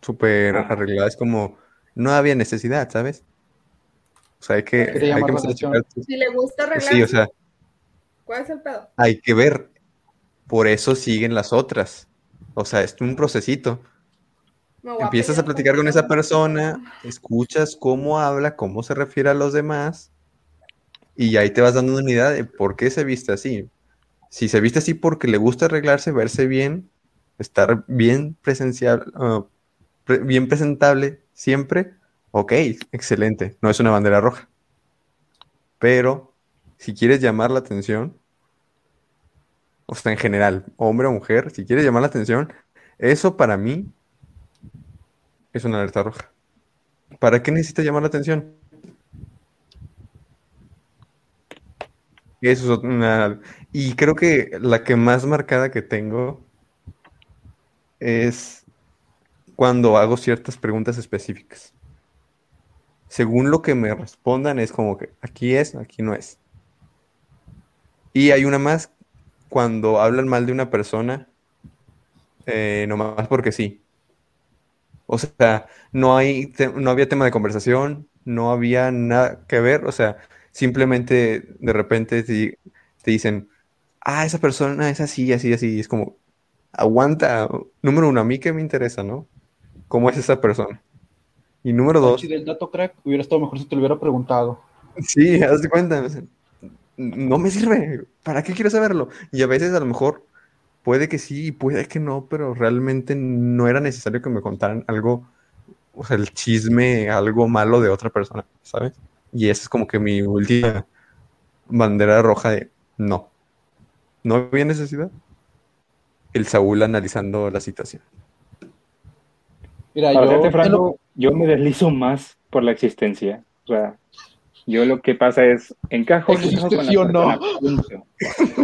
súper arreglada, es como, no había necesidad, ¿sabes? O sea, hay que, ¿Qué te hay que. Si le gusta arreglar, Sí, o sea, ¿cuál es el pedo? hay que ver. Por eso siguen las otras. O sea, es un procesito. Empiezas a pelear platicar con esa persona, escuchas cómo habla, cómo se refiere a los demás, y ahí te vas dando una idea de por qué se viste así. Si se viste así porque le gusta arreglarse, verse bien, estar bien presencial, ah, pre- bien presentable siempre, ok, excelente, no es una bandera roja. Pero si quieres llamar la atención, o sea, en general, hombre o mujer, si quieres llamar la atención, eso para mí es una alerta roja. ¿Para qué necesitas llamar la atención? Es una... Y creo que la que más marcada que tengo es cuando hago ciertas preguntas específicas. Según lo que me respondan, es como que aquí es, aquí no es. Y hay una más cuando hablan mal de una persona, eh, nomás porque sí. O sea, no hay, no había tema de conversación, no había nada que ver, o sea, simplemente de repente te, te dicen, ah, esa persona es así, así, así, y es como, aguanta, número uno, a mí que me interesa, ¿no? ¿Cómo es esa persona? Y número dos, Si del dato crack hubiera estado mejor si te lo hubiera preguntado. Sí, haz de cuenta. No me sirve. ¿Para qué quiero saberlo? Y a veces a lo mejor puede que sí y puede que no, pero realmente no era necesario que me contaran algo, o sea, el chisme, algo malo de otra persona, ¿sabes? Y esa es como que mi última bandera roja de no. No había necesidad. El Saúl analizando la situación. Mira, Para yo, serte te lo- franco, yo me deslizo más por la existencia. O sea, yo lo que pasa es, encajo o no encajo con la ¿Existe sí o no? persona, punto.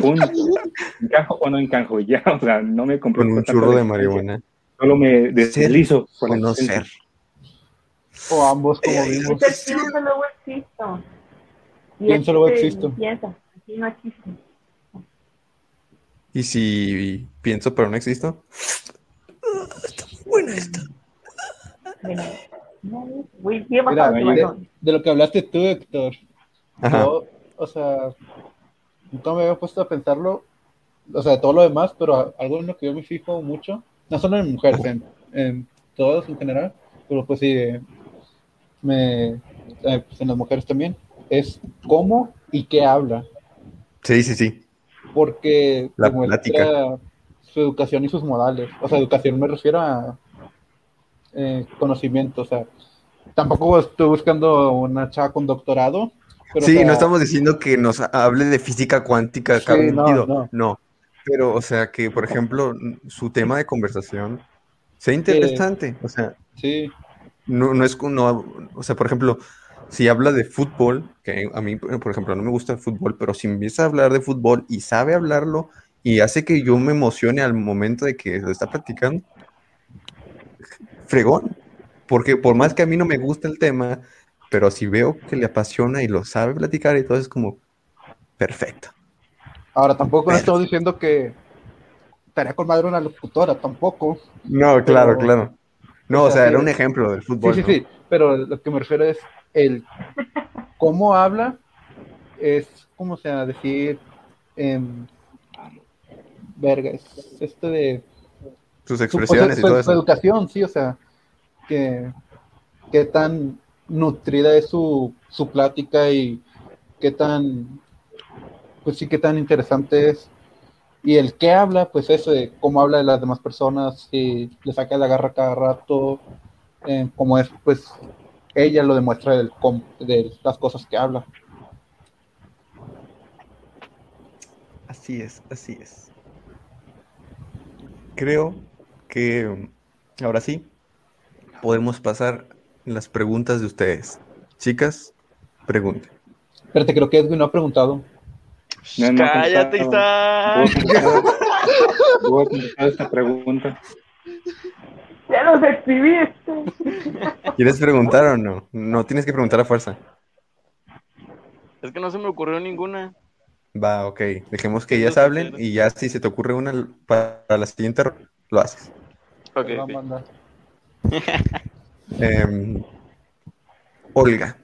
Punto. Encajo o no encajo, ya, o sea, no me Con complico un churro de marihuana. Solo me Ser deslizo por O la no existencia. ser. o ambos, como vimos. Dices, piensa, luego existo. Y Piensa, luego este, existo. Piensa, aquí no existe. Y si pienso pero no existo, buena esta. Bueno, no, bien Mira, de, lo que hablaste tú, Héctor, Ajá. yo, o sea, nunca me había puesto a pensarlo, o sea, de todo lo demás, pero algo en lo que yo me fijo mucho, no solo en mujeres, en, en todos en general, pero pues sí, eh, me, eh, pues en las mujeres también, es cómo y qué habla, Sí, sí, sí. porque La plática. su educación y sus modales, o sea, educación me refiero a eh, conocimiento, o sea, tampoco estoy buscando una chava con doctorado, pero, o Sí, sea, no estamos diciendo que nos hable de física cuántica Sí, no, minuto. no. Pero, o sea, que, por ejemplo, su tema de conversación sea interesante. O sea, Sí, no, no es no, o sea, por ejemplo, si habla de fútbol, que a mí, por ejemplo, no me gusta el fútbol, pero si empieza a hablar de fútbol y sabe hablarlo y hace que yo me emocione al momento de que lo está platicando, fregón. Porque por más que a mí no me gusta el tema, pero si veo que le apasiona y lo sabe platicar y todo es como perfecto. ahora tampoco no estamos diciendo que estaría con madre una locutora, tampoco. No, claro, Pero- claro. No, o sea, sí. era un ejemplo del Sí, fútbol. sí, ¿no? sí, pero lo que me refiero es el cómo habla, es como sea decir, em, verga, es esto de Sus su, expresiones y su- todo su eso. educación, sí, o sea, que qué tan nutrida es su, su plática y qué tan, pues sí, qué tan interesante es. Y el que habla, pues eso, de cómo habla de las demás personas, si le saca la garra cada rato, eh, como es, pues ella lo demuestra del, de las cosas que habla. Así es, así es. Creo que ahora sí podemos pasar las preguntas de ustedes. Chicas, pregunten. Espérate, creo que Edwin no ha preguntado. No, no Cállate. Isaac. Voy a contestar- esta pregunta. Ya los exhibiste. ¿Quieres preguntar o no? No tienes que preguntar a fuerza. Es que no se me ocurrió ninguna. Va, ok. Dejemos que ellas hablen y ya si se te ocurre una para la siguiente lo haces. Ok, Te va a ok. mandar. Em, Olga,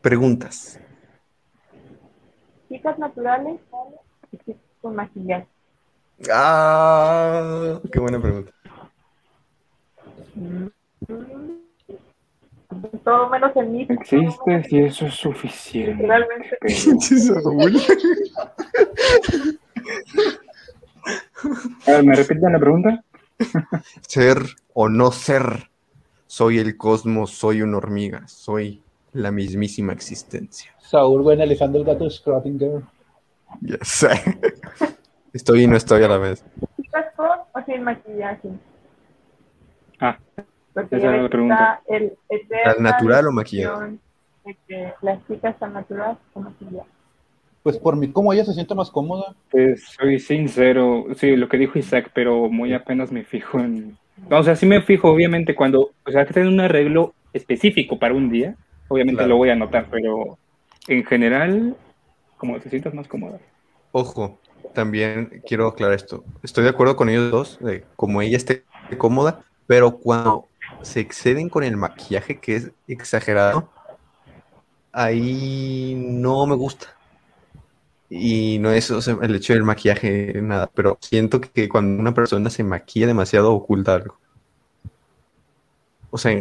preguntas. Chicas naturales y chicas con maquillaje. Ah, qué buena pregunta. Todo menos en mí. Existe si eso es suficiente. Literalmente. A ver, ¿me repiten la pregunta? Ser o no ser. Soy el cosmos, soy una hormiga, soy la mismísima existencia. Saúl, güey, analizando el gato Schrödinger. Ya sé. Estoy y no estoy a la vez. Chicas con o sin maquillaje. Ah, Porque esa era la pregunta. el ¿Al natural o? De que las chicas están naturales o maquillaje. Pues por mí, como ella se siente más cómoda. pues soy sincero. Sí, lo que dijo Isaac, pero muy apenas me fijo en. No, o sea, sí me fijo, obviamente, cuando. O sea, que tienen un arreglo específico para un día. Obviamente Claro. lo voy a anotar, pero en general, como te sientas más cómoda. Ojo, también quiero aclarar esto. Estoy de acuerdo con ellos dos, de como ella esté cómoda, pero cuando se exceden con el maquillaje, que es exagerado, ahí no me gusta. Y no es o sea, el hecho del maquillaje, nada, pero siento que cuando una persona se maquilla demasiado oculta algo. O sea,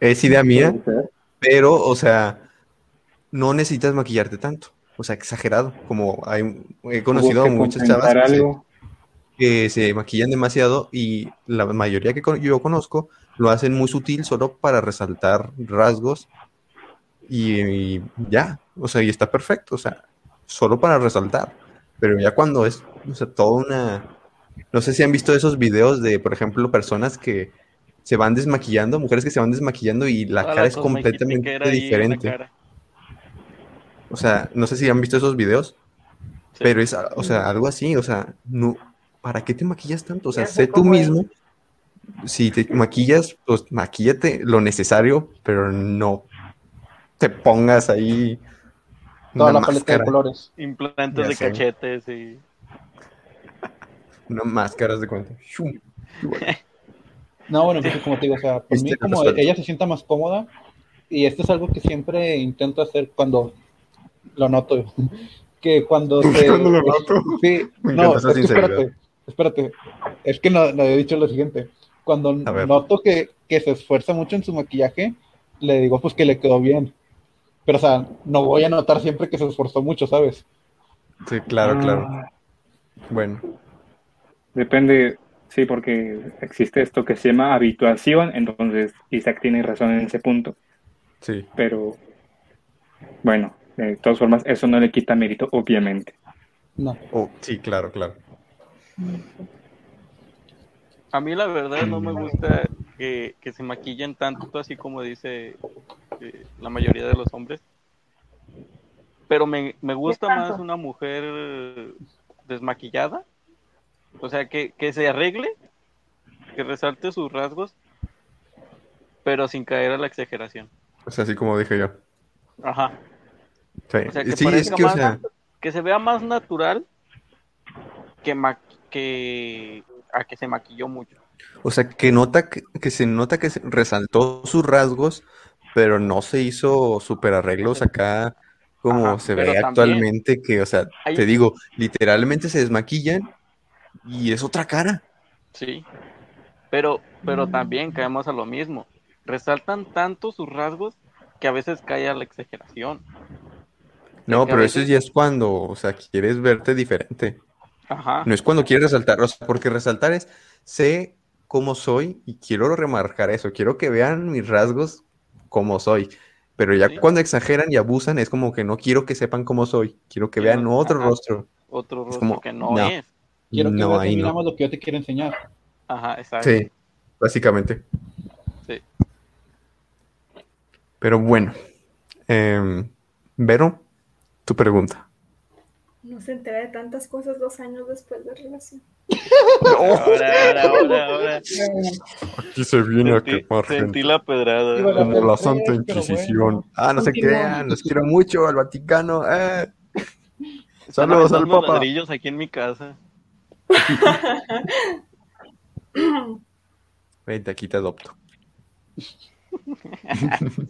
es idea mía, pero, o sea, no necesitas maquillarte tanto. O sea, exagerado. Como hay, he conocido a muchas chavas que se, algo. que se maquillan demasiado y la mayoría que yo conozco lo hacen muy sutil solo para resaltar rasgos y, y ya. O sea, y está perfecto. O sea, solo para resaltar. Pero ya cuando es, o sea, toda una... No sé si han visto esos videos de, por ejemplo, personas que se van desmaquillando, mujeres que se van desmaquillando y la cara es completamente diferente. O sea, no sé si han visto esos videos, Sí. pero es, o sea, algo así, o sea, no, ¿para qué te maquillas tanto? O sea, sé tú es. mismo. Si te maquillas, pues maquíllate lo necesario, pero no te pongas ahí Toda una la paleta de colores. Implantes Ya de sé. cachetes y. una máscara haz de cuenta. No, bueno, pues como te digo, o sea, por Este mí como ella se sienta más cómoda y esto es algo que siempre intento hacer cuando lo noto, que cuando se... Cuando lo noto. Sí, Me no, es que espérate, espérate, es que no, no he dicho lo siguiente, cuando noto que, que se esfuerza mucho en su maquillaje, le digo pues que le quedó bien, pero o sea, no voy a notar siempre que se esforzó mucho, ¿sabes? Sí, claro, claro. Ah, Bueno, Depende, sí, porque existe esto que se llama habituación, entonces Isaac tiene razón en ese punto, sí. pero bueno, de todas formas, eso no le quita mérito, obviamente. No. Oh, sí, claro, claro. A mí la verdad no me gusta que, que se maquillen tanto, así como dice eh, la mayoría de los hombres. Pero me, me gusta más una mujer desmaquillada. O sea, que, que se arregle, que resalte sus rasgos, pero sin caer a la exageración. O sea, así como dije yo. Ajá. Sí, O sea, que sí es parezca que, o más- sea, Que se vea más natural que, ma- que a que se maquilló mucho. o sea, que nota que, que se nota que se resaltó sus rasgos, pero no se hizo super arreglos acá como Ajá, se ve también- actualmente, que, o sea, Hay- te digo, literalmente se desmaquillan y es otra cara. Sí. Pero, pero también caemos a lo mismo. Resaltan tanto sus rasgos que a veces cae a la exageración. No, pero eso veces- ya es cuando, o sea, quieres verte diferente. Ajá. No es cuando quieres resaltar, o sea, porque resaltar es, sé cómo soy y quiero remarcar eso, quiero que vean mis rasgos como soy. Pero ya Sí. cuando exageran y abusan es como que no quiero que sepan cómo soy, quiero que Quiero- vean otro ajá. rostro. Otro rostro como, que no, no. es. Quiero que No, veas no. lo que yo te quiero enseñar. Ajá, exacto. Sí, básicamente. Sí. Pero bueno, em, Vero, tu pregunta. No se entera de tantas cosas dos años después de relación. Ahora, ahora, ahora, ahora. Aquí se viene Sentí, sentí la pedrada. A como la Tres, Santa Inquisición. bueno. Ah, no se crean, los quiero mucho al Vaticano. eh. Saludos al Papa. ladrillos aquí en mi casa. Vente, aquí te adopto.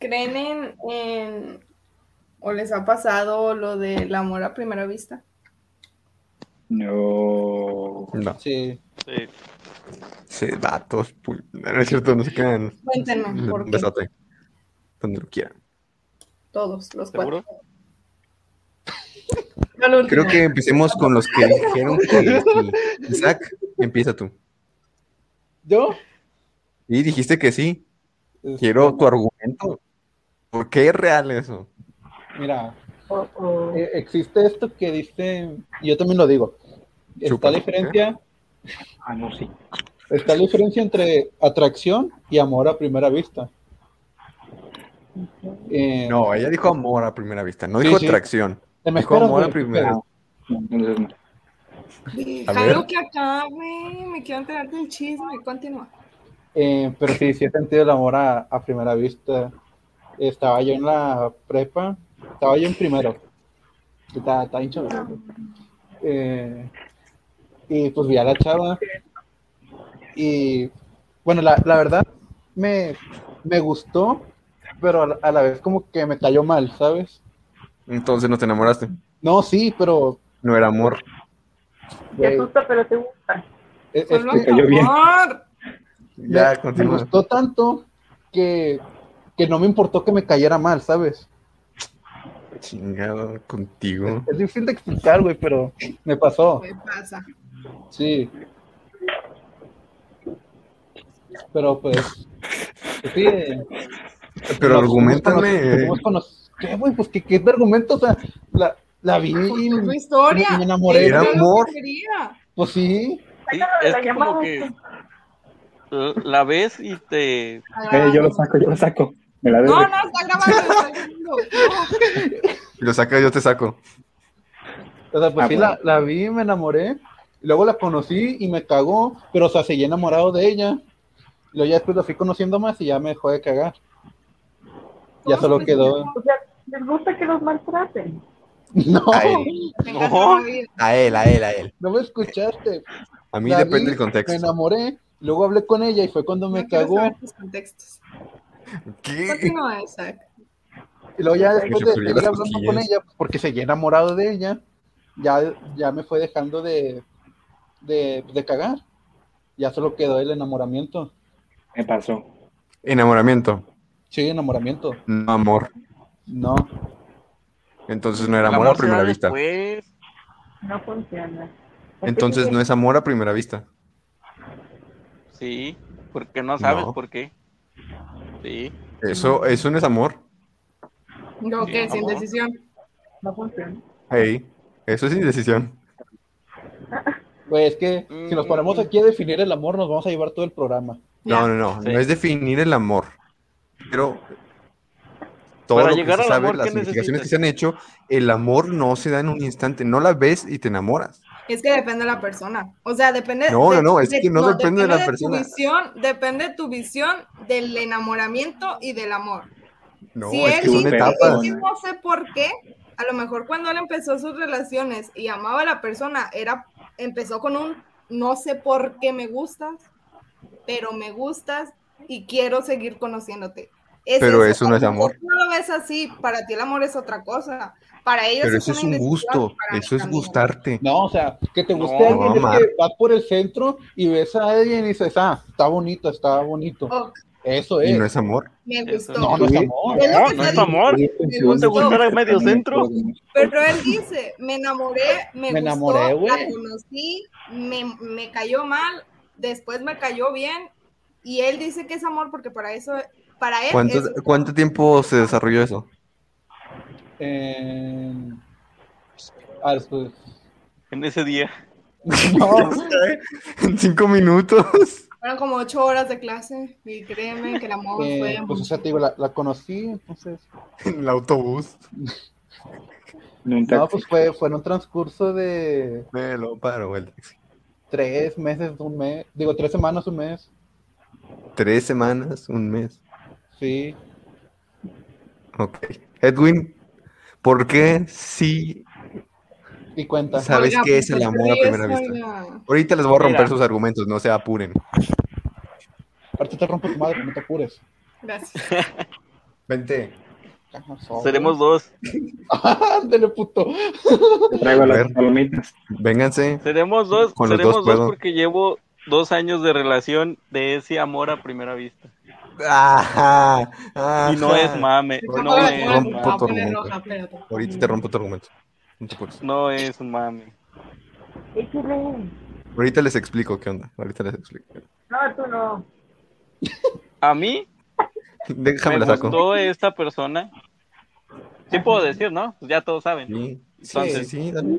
¿Creen en, en- o les ha pasado lo del amor a primera vista? No. No, Sí. Sí. sí, vatos. pu- No es cierto, no se quedan. Cuéntenme, Un ¿por qué? besote. Donde lo quieran. Todos, los cuatro. ¿Seguro? Último. Creo que empecemos con los que dijeron que. Isaac, empieza tú. ¿Yo? Y dijiste que sí. Este, Quiero tu argumento. ¿Por qué es real eso? Mira, eh, existe esto que dice, yo también lo digo, está la diferencia, Ah, no, sí. está la diferencia entre atracción y amor a primera vista. Eh, No, ella dijo amor a primera vista, no Sí, dijo sí. atracción. te me dijo esperas, amor a güey, primera esperas. No, entonces no. A Déjalo que acabe. Me quiero enterar del chisme. Continúa. Eh, pero sí, sí he sentido el amor a, a primera vista. Estaba yo en la prepa, estaba yo en primero. Está, está bien chaval. Eh, y pues vi a la chava. Y bueno, la, la verdad me, me gustó, pero a la, a la vez como que me cayó mal, ¿sabes? Entonces no te enamoraste. No, sí, pero No era amor. Te asusta, pero te gusta. es- es que- es cayó bien. amor. Ya, me, me gustó tanto que, que no me importó que me cayera mal, ¿sabes? Chingado contigo. Es difícil de explicar, güey, pero me pasó. Me pasa. Sí. Pero pues. pues sí. eh, Pero nos- argumentame. nos conocimos- nos- ¿Qué, güey? Pues ¿qué, qué de argumento. O sea, la, la vi y. Tu historia. me enamoré. Era amor. Pues sí. Es la que como que la ves y te... Eh, yo lo saco, yo lo saco. Me la No, debe. no, está grabando. está lo sacas, yo te saco. O sea, pues Ah, sí, bueno. la, la vi, me enamoré. y Luego la conocí y me cagó. Pero, o sea, seguí enamorado de ella. Y luego ya después la fui conociendo más y ya me dejó de cagar. Ya solo quedó. O sea, les gusta que los maltraten. No, A él. No. A él, a él, a él. no me escuchaste. A mí la depende vi, del contexto. Me enamoré, luego hablé con ella y fue cuando me No cagó. saber tus contextos. ¿Qué? Continúa, Isaac. Y luego ya después de seguir hablando con ella, porque seguía enamorado de ella, ya, ya me fue dejando de, de, de cagar. Ya solo quedó el enamoramiento. Me pasó. Enamoramiento, Sí, enamoramiento. no amor. No. Entonces no era amor a primera vista. después. No funciona. Entonces no es amor a primera vista. Sí, porque no sabes No. por qué. Sí. Eso, eso no es amor. ¿No Sí, qué? Sin amor. decisión. No funciona. Hey, eso es indecisión. Pues es que si nos ponemos aquí a definir el amor, nos vamos a llevar todo el programa. No, no, no. Sí. No es definir el amor. Pero todo Para lo que llegar se al sabe, amor, las ¿qué investigaciones que se han hecho, el amor no se da en un instante. No la ves y te enamoras. Es que depende de la persona. O sea, depende. No, no, no, es que no depende de la tu persona. visión, depende de tu visión del enamoramiento y del amor. No, si es él que son etapas. que no sé por qué, a lo mejor cuando él empezó sus relaciones y amaba a la persona, era, empezó con un no sé por qué me gustas, pero me gustas y quiero seguir conociéndote. Es Pero eso no es amor. No lo ves así, para ti el amor es otra cosa. Para ellos Pero eso es un gusto. Eso es también. gustarte. No, o sea, que te guste No, alguien es que vas por el centro y ves a alguien y dices, ah, está bonito, está bonito. Oh, Eso es. Y no es amor. me Eso gustó. No, no es amor. No está es amor. ¿No te gustara medio centro? Pero él dice, me enamoré, me, Me gustó, enamoré, güey. la conocí, me, me cayó mal, después me cayó bien, y él dice que es amor porque para eso, para él ¿Cuánto, es- ¿Cuánto tiempo se desarrolló eso? En- Ah, después. En ese día. No, En cinco minutos. fueron como ocho horas de clase, y créeme que el amor eh, fue... pues, o sea, te digo, la, la conocí, entonces. En el autobús. No, pues fue, fue en un transcurso de Me lo paro, el taxi. tres meses, un mes. Digo, tres semanas, un mes. Tres semanas, un mes. Sí. Ok. Edwin, ¿por qué sí Y cuenta. sabes Oiga, qué es el amor a primera vista? oiga. Ahorita les voy a romper Mira. sus argumentos, no se apuren. Ahorita te rompo tu madre, no te apures. Gracias. Vente. Seremos dos. Ándale, puto. Te traigo A las palomitas. Vénganse. Seremos dos. Con los seremos dos porque llevo dos años de relación de ese amor a primera vista. Ajá, Y no es mame. No es rompo tu argumento. Ahorita te rompo tu argumento. No te apures. No es un mame. Ahorita les explico qué onda. Ahorita les explico. No, tú no. A mí Déjame me la saco. gustó esta persona. Sí puedo decir, ¿no? Pues ya todos saben. Sí, Entonces- sí, sí, dale.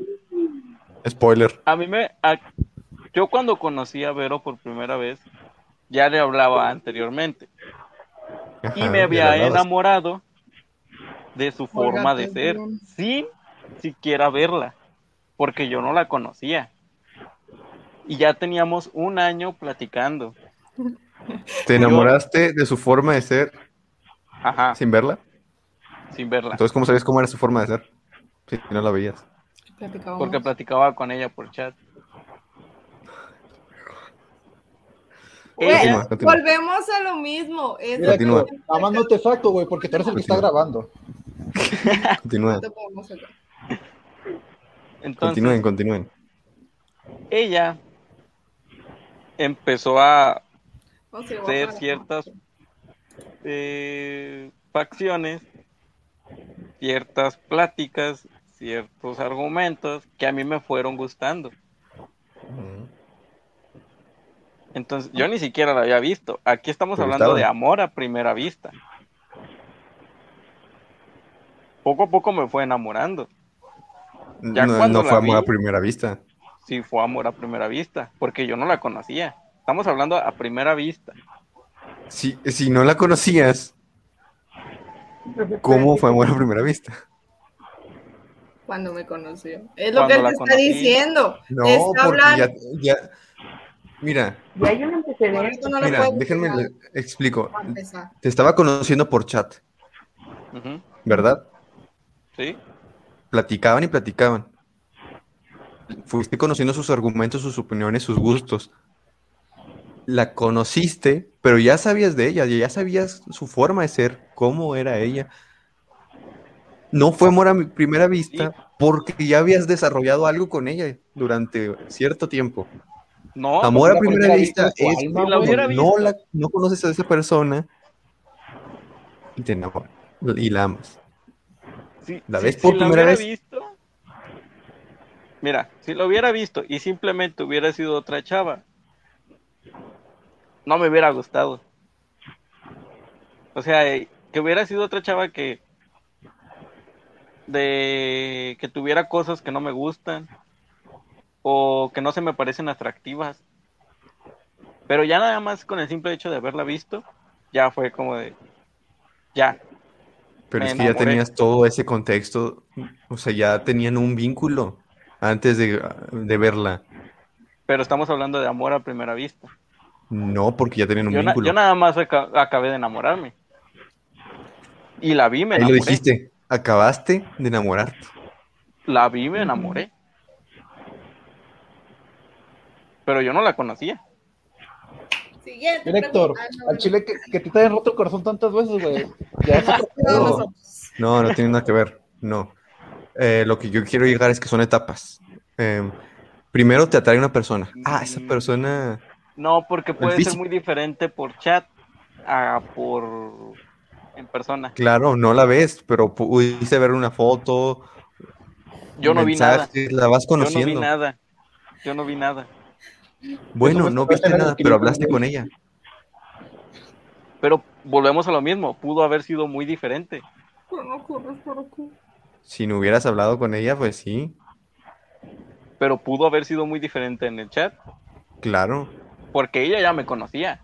Spoiler. A mí me... a- yo cuando conocí a Vero por primera vez, ya le hablaba anteriormente. Y me había enamorado de su forma de ser, bien. sin siquiera verla, porque yo no la conocía. Y ya teníamos un año platicando. ¿Te enamoraste de su forma de ser Ajá, sin verla? sin verla. Entonces, ¿cómo sabías cómo era su forma de ser? Si no la veías. Platicábamos. Porque platicaba con ella por chat. Continúa, continúa. volvemos a lo mismo. Es Mira, Continúa. que nada más no te saco, güey, porque tú eres el que está Continúa. grabando. Entonces, continúen, continúen. ella empezó a hacer ciertas eh, facciones, ciertas pláticas, ciertos argumentos que a mí me fueron gustando. Entonces, yo ni siquiera la había visto. Aquí estamos ¿Te hablando gustaba? de amor a primera vista. Poco a poco me fue enamorando. Ya No, cuando no fue la amor a primera vista. Sí, fue amor a primera vista, porque yo no la conocía. Estamos hablando a primera vista. Si, si no la conocías, ¿cómo fue amor a primera vista? Cuando me conoció. Es lo Cuando que él te está conocí. diciendo. No, está porque hablando. ya, ya- Mira, Y hay un Por antecedente. eso no lo mira, puedo déjenme le explico. Te estaba conociendo por chat, ¿verdad? Sí, Platicaban y platicaban. fuiste conociendo sus argumentos, sus opiniones, sus gustos. La conociste, pero ya sabías de ella, ya sabías su forma de ser, cómo era ella. No fue amor a mi primera vista porque ya habías desarrollado algo con ella durante cierto tiempo. No, Amor a primera vista es cuando no, la, no conoces a esa persona y te enamoras y la amas. si, ¿La si- ves si por la primera hubiera vez? visto, mira, si lo hubiera visto y simplemente hubiera sido otra chava, no me hubiera gustado. O sea, eh, que hubiera sido otra chava que de que tuviera cosas que no me gustan o que no se me parecen atractivas. Pero ya nada más con el simple hecho de haberla visto, ya fue como de ya, Pero es que ya enamoré. tenías todo ese contexto, o sea, ya tenían un vínculo antes de, de verla. pero estamos hablando de amor a primera vista. No, porque ya tenían un Yo, na- vínculo. yo nada más aca- acabé de enamorarme. Y la vi, me Ahí lo enamoré. dijiste, acabaste de enamorarte. La vi, me enamoré. Pero yo no la conocía. Siguiente. Héctor. Ah, no, al chile que, que te hayan roto el corazón tantas veces, güey. Ya es otro no. No, no tiene nada que ver, no. Eh, lo que yo quiero llegar es que son etapas. Eh, primero te atrae una persona. Ah, esa Mm. persona No, porque puede ser muy diferente por chat a por en persona. Claro, no la ves, pero pudiste ver una foto, Yo no vi nada. la vas Yo no vi conociendo. nada. Yo no vi nada. Bueno, Eso no viste nada, pero hablaste con ella. Pero volvemos a lo mismo. Pudo haber sido muy diferente. Pero no corres por aquí. Si no hubieras hablado con ella, pues sí, Pero pudo haber sido muy diferente en el chat. claro, Porque ella ya me conocía.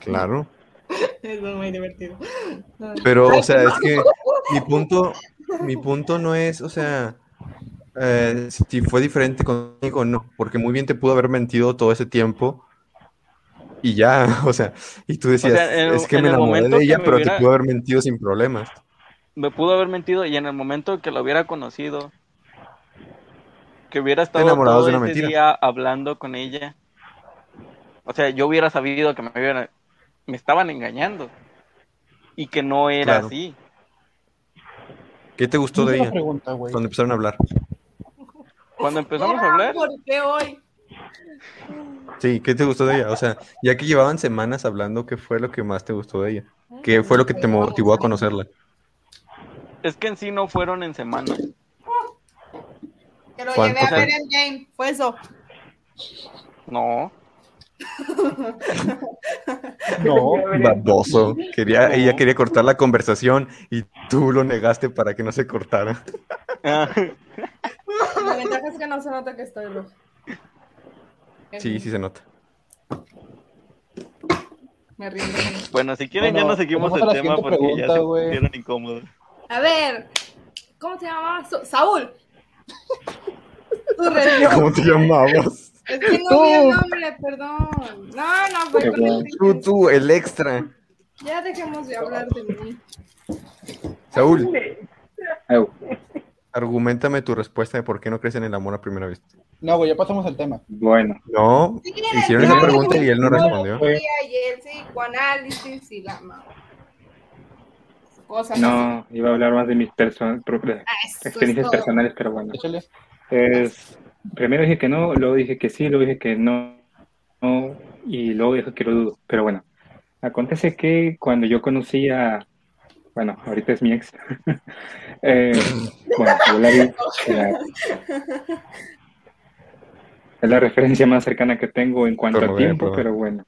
claro. Es muy divertido. Pero, o sea, es que mi punto, mi punto no es, o sea, eh, si fue diferente conmigo o no, porque muy bien te pudo haber mentido todo ese tiempo y ya, o sea, y tú decías, sea, en el- es que en me enamoré momento de ella, pero hubiera- te pudo haber mentido sin problemas. me pudo haber mentido y en el momento que lo hubiera conocido, que hubiera estado enamorados todo de una ese mentira. día hablando con ella, o sea, yo hubiera sabido que me, hubiera- me estaban engañando y que no era Claro. así. ¿Qué te gustó de ella pregunta, cuando empezaron a hablar? Cuando empezamos a hablar, ¿Por qué hoy? Sí, ¿qué te gustó de ella? O sea, ya que llevaban semanas hablando, ¿qué fue lo que más te gustó de ella? ¿Qué fue lo que te motivó a conocerla? es que en sí no fueron en semanas. Que lo ¿Cuánto llevé a fue? ver en game. Fue eso. No, No, Baboso. Quería, No. ella quería cortar la conversación y tú lo negaste para que no se cortara. La ventaja es que no se nota que estoy loco. Sí, sí se nota. Me rindo. bueno, si quieren ya no seguimos el tema porque ya pregunta, se güey. pusieron incómodos. A ver. ¿Cómo se llamaba? Sa- Saúl. ¿Cómo te llamabas? Es que no vi el nombre, perdón. No, no, fue con el Tú, tú, el extra. Ya dejemos de hablar de mí. Saúl. Argumentame tu respuesta de por qué no crees en el amor a primera vista. no, güey, ya pasamos al tema. Bueno, No, Sí, hicieron esa pregunta y él no No, respondió. Y el psicoanálisis y la así. no, iba a hablar más de mis perso- propias Ah, experiencias personales, pero bueno. Es, primero dije que no, luego dije que sí, luego dije que no, no, y luego dije que lo dudo. Pero bueno, acontece que cuando yo conocí a, bueno, ahorita es mi ex, eh, bueno, yo la vi, es la referencia más cercana que tengo en cuanto a tiempo, pero bueno.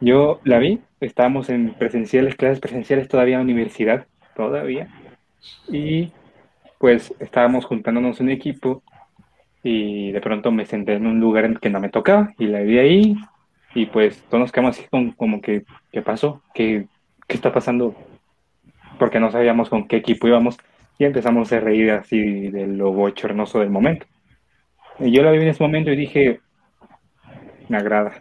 Yo la vi, estábamos en presenciales, clases presenciales todavía en universidad, todavía, y pues estábamos juntándonos en equipo y de pronto me senté en un lugar en que no me tocaba y la vi ahí y pues todos nos quedamos así con- como que, ¿qué pasó? ¿Qué, qué está pasando? Porque no sabíamos con qué equipo íbamos y empezamos a reír así de lo bochornoso del momento. Y yo la vi en ese momento y dije, me agrada.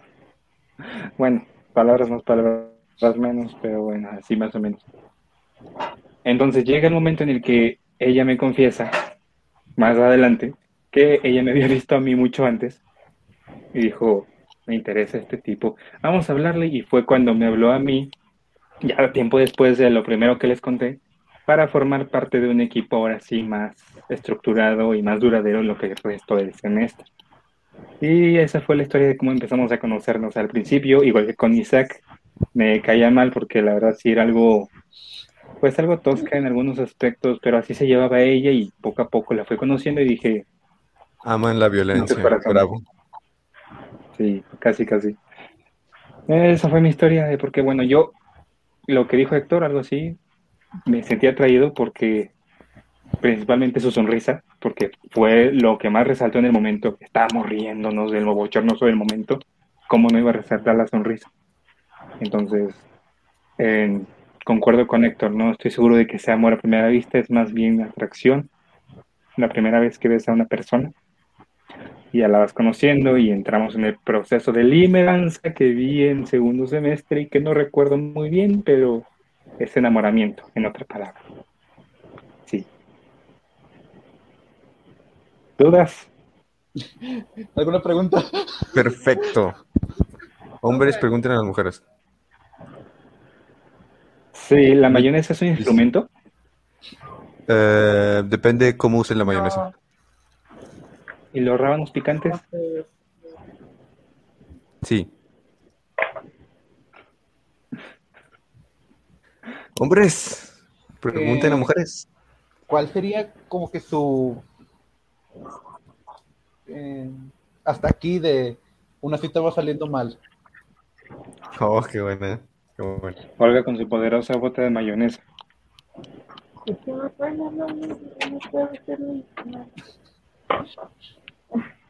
Bueno, palabras más, palabras menos, pero bueno, así más o menos. Entonces llega el momento en el que ella me confiesa más adelante que ella me había visto a mí mucho antes y dijo, me interesa este tipo, vamos a hablarle y fue cuando me habló a mí, ya tiempo después de lo primero que les conté, para formar parte de un equipo ahora sí más estructurado y más duradero en lo que restó del semestre. Y esa fue la historia de cómo empezamos a conocernos al principio, igual que con Isaac, me caía mal porque la verdad sí era algo, pues algo tosca en algunos aspectos, pero así se llevaba ella y poco a poco la fui conociendo y dije, Aman la violencia. Bravo. sí, casi, casi. Esa fue mi historia de porque, bueno, yo, lo que dijo Héctor, algo así, me sentí atraído porque principalmente su sonrisa, porque fue lo que más resaltó en el momento, estábamos riéndonos del bochornoso del momento, cómo no iba a resaltar la sonrisa. Entonces, concuerdo con Héctor, no estoy seguro de que sea amor a primera vista, es más bien atracción, la primera vez que ves a una persona ya la vas conociendo y entramos en el proceso de limeranza que vi en segundo semestre y que no recuerdo muy bien, pero es enamoramiento, en otra palabra. Sí. ¿Dudas? ¿Alguna pregunta? Perfecto. Hombres, pregunten a las mujeres. Sí, ¿la mayonesa es un instrumento? Eh, depende cómo usen la mayonesa. ¿Y los rábanos picantes? Sí. Hombres, pregunten a Eh, mujeres. ¿Cuál sería como que su... eh, hasta aquí de una cita va saliendo mal? Oh, qué buena. Qué buena. Olga con su poderosa bota de mayonesa.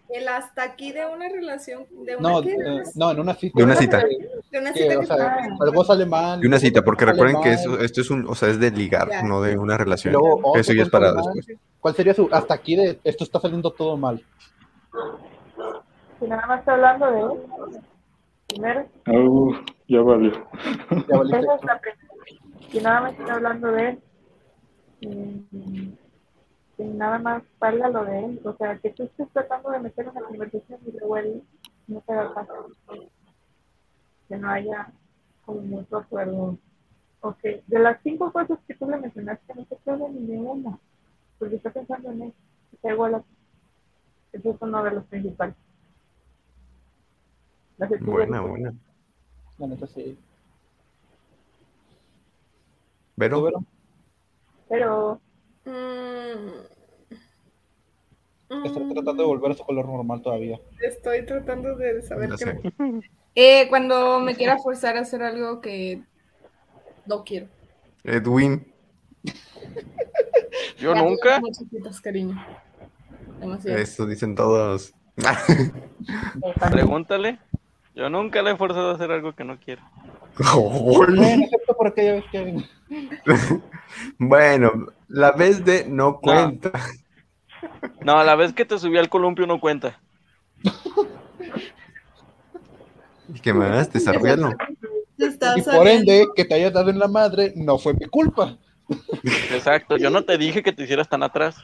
El hasta aquí de una relación, de una, No, ¿qué? no, en una cita. De una cita. de una Que, cita o sea, algo sale mal. Y una cita, porque recuerden que eso, esto es un, o sea, es de ligar, Ya. no de una relación. luego Eso ya es para después. ¿Cuál sería su hasta aquí de esto está saliendo todo mal? Si nada más está hablando de él, primero, Uh, ya valió. Ya valiste. esa es la primera. Si nada más está hablando de él, si nada más valga lo de él, o sea, que tú estés tratando de meter una conversación y luego él no te da caso. Que no haya como mucho acuerdo. Ok, de las cinco cosas que tú le mencionaste, no te queda ni de una, porque está pensando en él, está igual a Ese es uno de los principales. La Buena, buena. La neta sí. ¿Tú, Vero, Vero? Pero Mm. Está Mm, tratando de volver a su color normal todavía. Estoy tratando de saber qué. me- Eh, cuando me quiera forzar a hacer algo que no quiero. Edwin, Yo Ya, nunca. chiquitas, cariño. Demasiado. eso dicen todos. Pregúntale. Yo nunca le he forzado a hacer algo que no quiere. Bueno, excepto por aquella vez que. Bueno, la vez de no cuenta. No, la vez que te subí al columpio no cuenta. ¿Y qué más? Desarrollalo. Está Y por ende, que te hayas dado en la madre no fue mi culpa. Exacto. Yo no te dije que te hicieras tan atrás.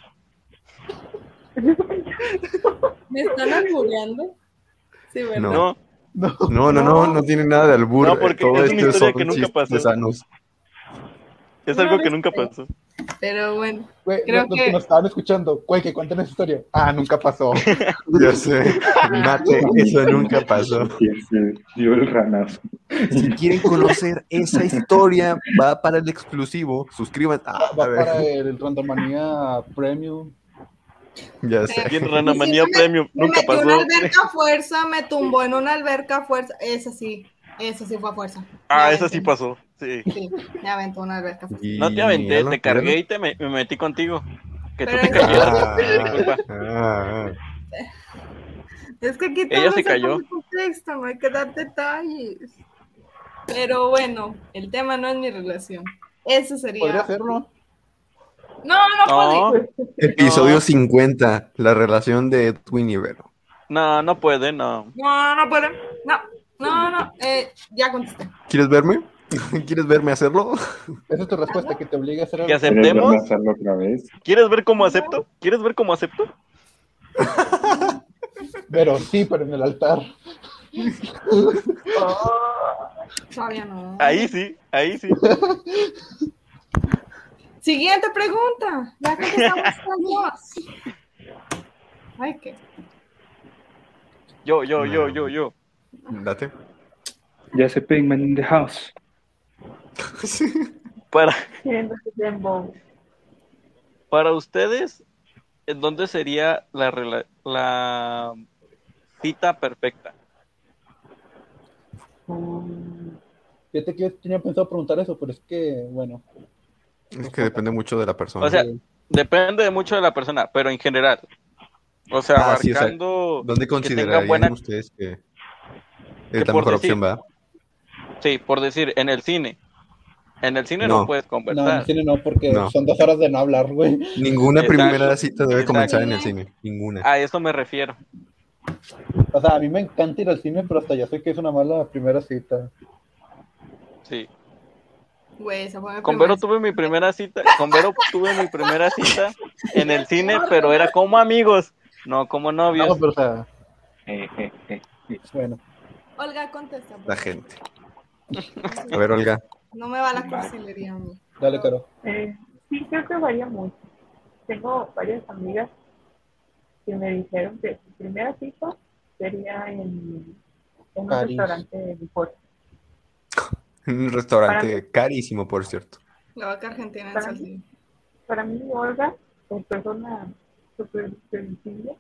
¿Me están albureando? Sí, ¿verdad? No. No. No. No, no, no, tiene nada de albur. No, porque Todo es una historia son que nunca pasó. sanos. Es algo no que nunca pasó. Pero bueno, Güey, Creo los, los que- que nos estaban escuchando, güey, que cuenten esa historia. Ah, nunca pasó. Ya sé. Mate, eso nunca pasó. Dio el ranazo. Si quieren conocer esa historia, va para el exclusivo. Suscríbanse. Ah, a Va ver, para el Randomanía Premium. Ya sé. Bien, Rana Manía me- Premium. me Nunca metió pasó. una alberca a fuerza, me tumbó en una alberca a fuerza. Esa sí, esa sí fue a fuerza. Ah, Me esa sí pasó. Sí. Sí, me aventó una alberca a fuerza. Y- No te aventé, te cargué y te me, me metí contigo. Que tú te cayeras. Ah, ah. Es que aquí Ella todo se cayó. contexto, no hay que dar detalles. Pero bueno, el tema no es mi relación. Eso sería. Podría hacerlo. No, no, No, puede. Episodio No. 50, la relación de Edwin y Vero. no, no puede, no. No, no puede. No, no, no. Eh, ya contesté. ¿Quieres verme? ¿Quieres verme hacerlo? Esa es tu respuesta, que te obligue a hacer algo. ¿Que ¿Quieres verme aceptemos? hacerlo otra vez? ¿Quieres ver cómo acepto? ¿Quieres ver cómo acepto? Pero sí, pero en el altar. Todavía no. Ahí sí, ahí sí. Siguiente pregunta. Ya contestamos. Ay, qué. Yo, yo, yo, yo, yo. Date. Ya se Pigman in the house. Para, para ustedes, ¿en dónde sería la, rela- la cita perfecta? Fíjate que yo tenía pensado preguntar eso, pero es que, bueno. Es que depende mucho de la persona. O sea, depende de mucho de la persona, pero en general. O sea, Ah, sí, o sea, abarcando ¿Dónde que tenga considerarían buena... ustedes que que es la mejor decir- opción, verdad? Sí, por decir, en el cine. En el cine no, No. puedes No, en conversar. el cine no, porque No. son dos horas de no hablar, güey. Ninguna Exacto. primera cita debe comenzar en el cine. Ninguna. A eso me refiero. O sea, a mí me encanta ir al cine, pero hasta ya sé que es una mala primera cita. Sí. Güey, esa fue mi Con Vero tuve mi primera cita, con Vero tuve mi primera cita en el cine, pero era como amigos, no como No, novios. pero o sea, Eh, eh, eh. bueno. Olga, contesta. La gente. A ver, Olga. No me va la cursilería a mí. Dale, Caro. Eh, sí, creo que varía mucho. Tengo varias amigas que me dijeron que su primera cita sería en, en un París. restaurante de Un restaurante carísimo, por cierto. La vaca argentina en Para. Para mí, Olga, como persona súper sensible,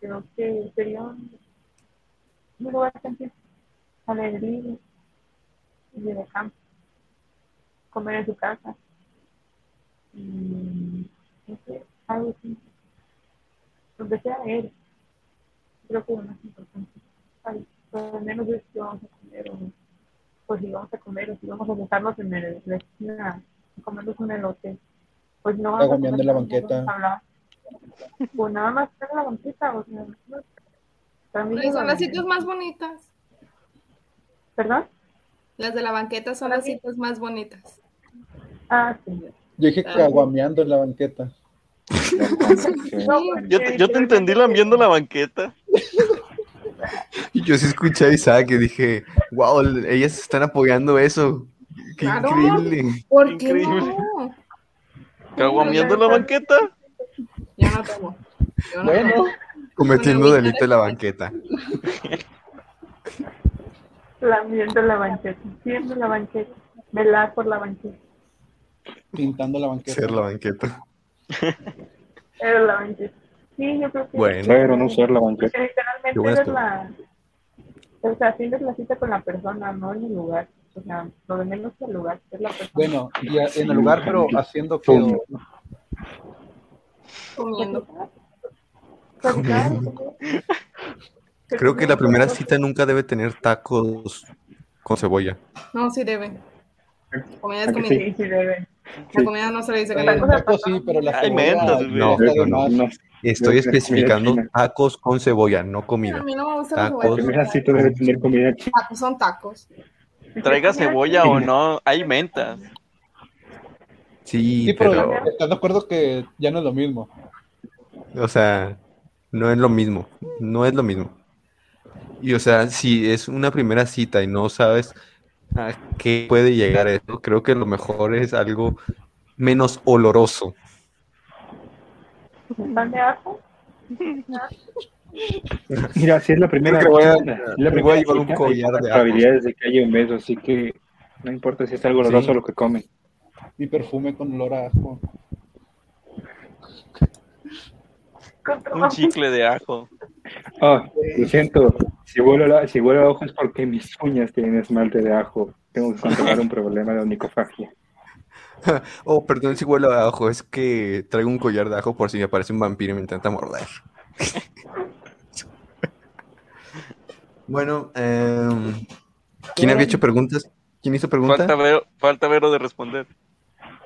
creo que sería un, un lugar sentir alegría y de campo. Comer en su casa. Y, no sé, algo así. Donde sea él. Creo que es lo más importante. Ay, por lo menos es que vamos a comer o pues si vamos a comer o si vamos a sentarnos en el, la esquina comernos un elote, pues no vamos a Agomeando en la banqueta. Pues nada más en la banqueta, o sea, lo- son las citas más bonitas. ¿Perdón? Las de la banqueta son las citas más bonitas. Ah, sí. Yo dije caguameando en la banqueta. No, Yo, te- yo te entendí lambiendo la banqueta. Y Yo sí escuché a Isaac y dije, wow, ellas están apoyando eso. Qué Claro. increíble. ¿Por qué Increíble. no? Caguameando la banqueta. Yo no tomo. Yo no Bueno, tomo. Cometiendo delito en la banqueta. Lamiendo la banqueta, siendo la banqueta, velar por la banqueta, pintando la banqueta. Ser la banqueta. era la banqueta. Sí, yo creo que Bueno, Pero no ser la banqueta. porque literalmente Qué buena eres la, o sea, tienes la cita con la persona, no en el lugar. O sea, lo de menos que el lugar, es la persona. Bueno, y a- en el lugar, pero haciendo que. Comiendo. Creo que la primera cita nunca debe tener tacos con cebolla. No, sí debe. Comida es ¿A que comida. Sí, sí debe. La comida no se le dice El comida. taco sí, pero la cebolla. No, no. No, Estoy especificando tacos con cebolla, no A comida. mí no me gusta la Tacos. la cebolla. primera cita debe tener comida. Tacos son tacos. Traiga cebolla o no, hay mentas. Sí, Sí, pero, pero, ¿estás de acuerdo que ya no es lo mismo? o sea, no es lo mismo. No es lo mismo. Y, o sea, si es una primera cita y no sabes a qué puede llegar eso, creo que lo mejor es algo menos oloroso. ¿Pan de ajo? Mira, si es la primera Creo que voy a- la me voy a primera llevar un cita, collar de probabilidades de que haya un beso, así que no importa si es algo oloroso Sí. lo que comen. Mi perfume con olor a ajo. Un chicle de ajo. Ah, lo siento, si huelo, la- si huelo a ajo es porque mis uñas tienen esmalte de ajo. Tengo que controlar un problema de onicofagia. Oh, perdón si huelo a ajo, es que traigo un collar de ajo por si me aparece un vampiro y me intenta morder. bueno, em, ¿quién había hecho preguntas? ¿Quién hizo pregunta? Falta Vero, falta Vero de responder.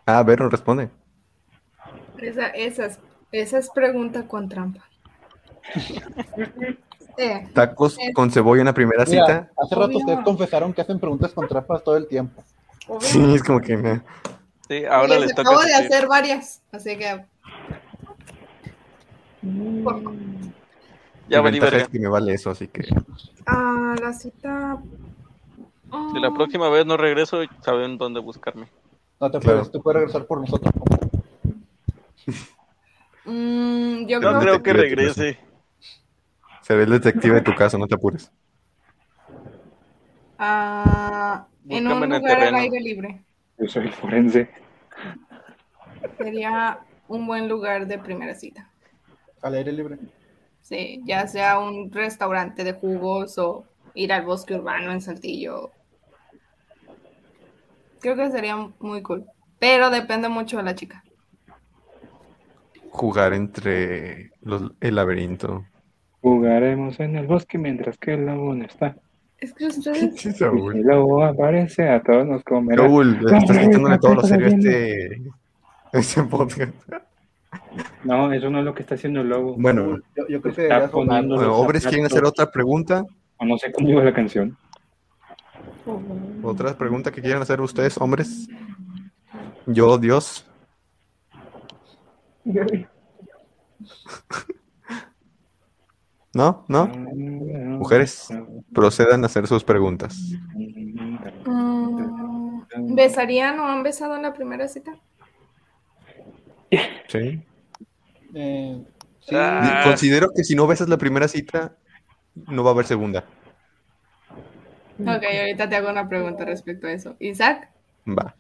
Ah, Vero responde. Esa, esa, es, esa es pregunta con trampa. Eh, Tacos Eh. con cebolla en la primera Mira, cita. hace rato Obvio. ustedes confesaron que hacen preguntas con trampas todo el tiempo. obvio. Sí, es como que me... Sí, ahora les les toca acabo de hacer varias, así que Mm, Ya mi valí ventaja verga. es que me vale eso, así que... ah, la cita. Si la próxima vez no regreso, saben dónde buscarme. No te Claro. puedes, tú puedes regresar por nosotros. Mm, yo No creo creo que regrese. Seré el detective de tu caso, no te apures. ah, en un en lugar al aire libre. Yo soy el forense. Sería un buen lugar de primera cita. Al aire libre. Sí, ya sea un restaurante de jugos o ir al bosque urbano en Saltillo. Creo que sería muy cool. Pero depende mucho de la chica. Jugar entre los- el laberinto. Jugaremos en el bosque mientras que el lobo no está. Es que ustedes. Sí, Y el lobo aparece, a todos nos comerá. Raúl, estás quitándole todo lo ¿qué estás serio este, este podcast. No, eso no es lo que está haciendo el lobo. Bueno, Yo, yo creo que Está poniendo- bueno, hombres quieren hacer otra pregunta. O no sé cómo iba la canción. Otra pregunta que quieran hacer ustedes, hombres. Yo, Dios. ¿No? ¿No? Mujeres, procedan a hacer sus preguntas. Mm, ¿Besarían o han besado en la primera cita? Sí. Eh, sí, Ah. Considero que si no besas la primera cita, no va a haber segunda. Ok, ahorita te hago una pregunta respecto a eso. Isaac, Va.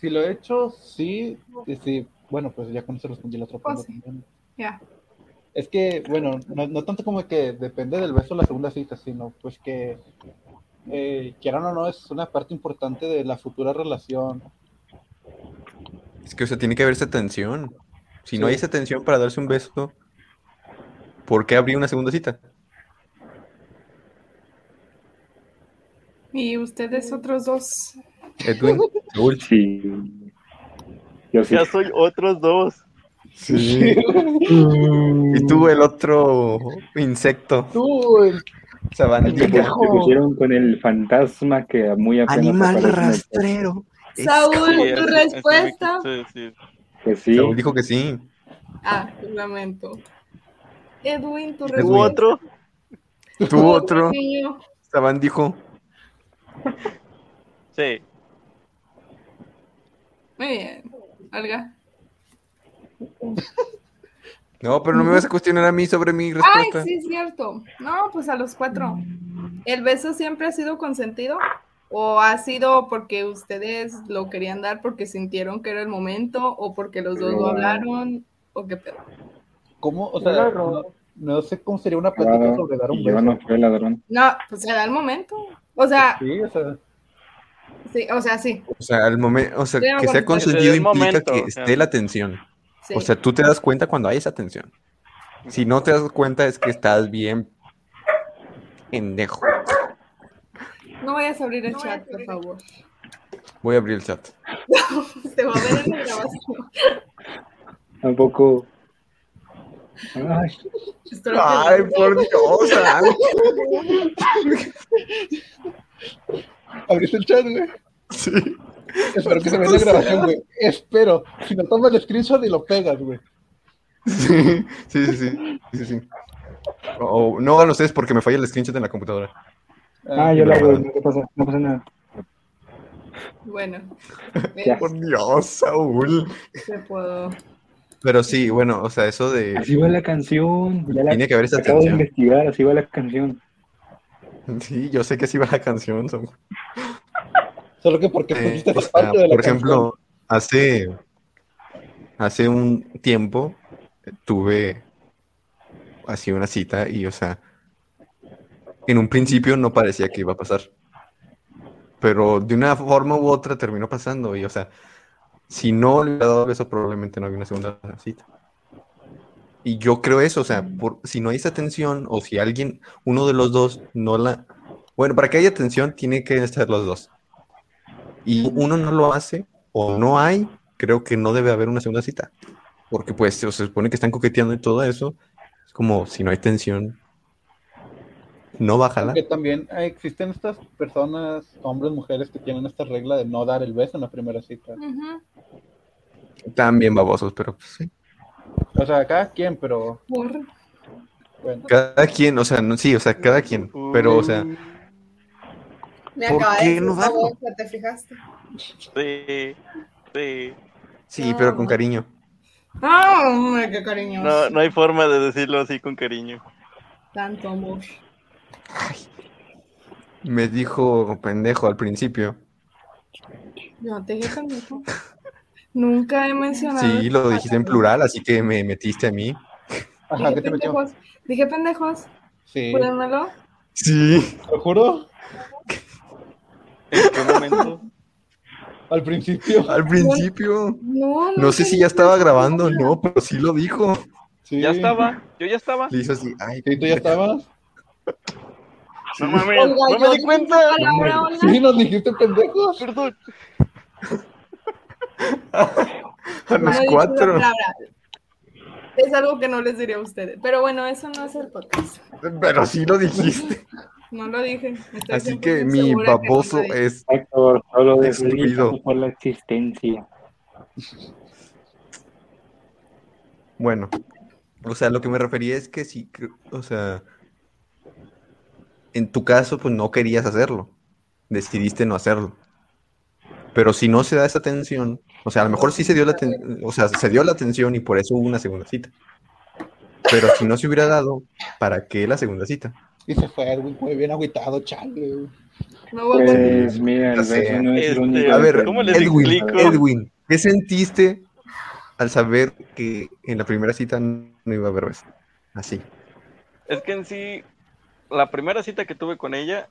si lo he hecho, sí. sí. Bueno, pues ya con eso respondí la otra Pues pregunta sí. ya. Es que, bueno, no, no tanto como que depende del beso la segunda cita, sino pues que, eh, quieran o no, es una parte importante de la futura relación. Es que, o sea, tiene que haber esa tensión. Si no hay esa tensión para darse un beso, ¿por qué abrir una segunda cita? Y ustedes otros dos. Edwin. Sí. Yo sí. Ya soy otros dos. Sí. Y tú, el otro insecto, Tú, el- Se sabandija. se pusieron con el fantasma que muy apenas Animal en el- rastrero. Saúl, Sí, tu respuesta. decir. Pues sí. Saúl dijo que sí. Ah, lamento. Edwin, tu Edwin. ¿Tú respuesta. otro? Tú otro. Saban dijo. Sí. Muy bien. Olga. No, pero no me vas a cuestionar a mí sobre mi Ay, respuesta. sí, es cierto. No, pues a los cuatro. ¿El beso siempre ha sido consentido? ¿O ha sido porque ustedes lo querían dar porque sintieron que era el momento? ¿O porque los dos lo hablaron? ¿O qué pedo? ¿Cómo? O sea, no, no sé cómo sería una plática Ah, sobre dar un beso. no fui el ladrón. No, pues se da el momento. O sea, Sí, o sea, sí, o sea, sí. O sea, al momento, o sea, que sea consentido el implica momento, que o sea. esté la tensión. Sí. O sea, tú te das cuenta cuando hay esa tensión. Si no te das cuenta es que estás bien pendejo. no vayas a abrir el chat, por favor. Voy a abrir el chat. Se va a ver en la grabación. Tampoco. Ay, que- por Dios. abriste el chat, güey. Sí. Espero que se vea la grabación, güey. Espero. Si no tomas el screenshot y lo pegas, güey. Sí, sí, sí, sí, sí, sí. O no hagan ustedes porque me falla el screenshot en la computadora. ah, yo lo hago, no pasa, no pasa nada. Bueno, Ya. Por Dios, Saúl. se puedo. Pero sí, bueno, o sea, eso de Así va la canción. Ya la tiene que haber esa acabo de investigar, así va la canción. Sí, yo sé que así va la canción. Saúl. Solo que porque Eh, pusiste parte de la por ejemplo, hace, hace un tiempo tuve así una cita y, o sea, en un principio no parecía que iba a pasar. Pero de una forma u otra terminó pasando y, o sea, si no le hubiera dado beso, probablemente no había una segunda cita. Y yo creo eso, o sea, por, si no hay esa tensión o si alguien, uno de los dos no la... Bueno, para que haya tensión tiene que estar los dos. Y uno no lo hace o no hay, creo que no debe haber una segunda cita. Porque pues se supone que están coqueteando y todo eso. Es como si no hay tensión, no va a jalar. Que también eh, existen estas personas, hombres, mujeres, que tienen esta regla de no dar el beso en la primera cita. También babosos, pero pues sí. O sea, cada quien, pero Por- bueno. Cada quien, o sea, no, sí, o sea, cada quien. Pero, o sea, Me ¿Por acaba qué de no darlo? ¿te fijaste? Sí, sí. sí, pero con cariño. ¡Ah, hombre, qué cariñoso! No, no hay forma de decirlo así con cariño. Tanto amor. Me dijo pendejo al principio. No te dije pendejo. Nunca he mencionado. Sí, lo dijiste en plural, así que me metiste a mí. Ajá, Dije ¿qué te metió? pendejos. Dije pendejos. Sí, Cuídenmelo. Sí. te lo juro. ¿En qué momento? Al principio. Al principio. No, No sé si ya estaba grabando no, pero sí lo dijo. Sí. Ya estaba, yo ya estaba. Le hizo así, ay, Sí, tú ya estabas. No mames, me di cuenta. palabra, Olga. Sí, nos dijiste pendejos. Perdón. a los cuatro. Es algo que no les diría a ustedes. Pero bueno, eso no es el podcast. Pero sí lo dijiste. No lo dije. Estoy Así que 100% mi segura que no baboso es. Héctor, solo Destruido. por la existencia. Bueno, o sea, lo que me refería es que sí, o sea, en tu caso, pues no querías hacerlo, decidiste no hacerlo. Pero si no se da esa atención, o sea, a lo mejor sí se dio la, aten- o sea, se dio la atención y por eso hubo una segunda cita. Pero si no se hubiera dado, ¿para qué la segunda cita? Y se fue Edwin, muy bien agüitado, chale. No Pues mira, sé. no es Este. A ver, ¿Cómo les Edwin, explico? Edwin, ¿qué sentiste al saber que en la primera cita no iba a haber beso? Así. Es que en sí, la primera cita que tuve con ella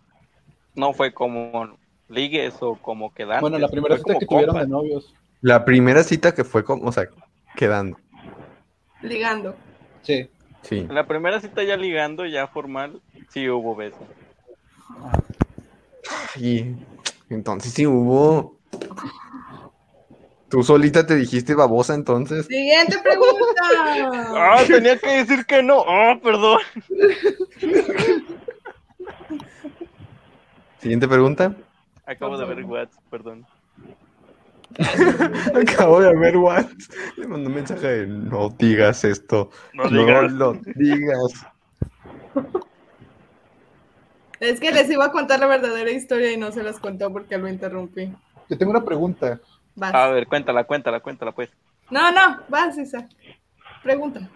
no fue como ligues o como quedantes. Bueno, la primera cita que tuvieron de novios. La primera cita que fue como, o sea, quedando. Ligando. Sí. Sí. En la primera cita ya ligando, ya formal, sí hubo beso. Y entonces sí hubo. Tú solita te dijiste babosa entonces. Siguiente pregunta. Ah, tenía que decir que no. Ah, perdón. Siguiente pregunta. Acabo de ver WhatsApp, perdón. Acabo de ver what. Le mandó un mensaje de no digas esto. No No, digas. lo digas. Es que les iba a contar la verdadera historia y no se las contó porque lo interrumpí. Yo tengo una pregunta. Vas. A ver, cuéntala, cuéntala, cuéntala, pues. No, no, vas, Isa. Pregunta.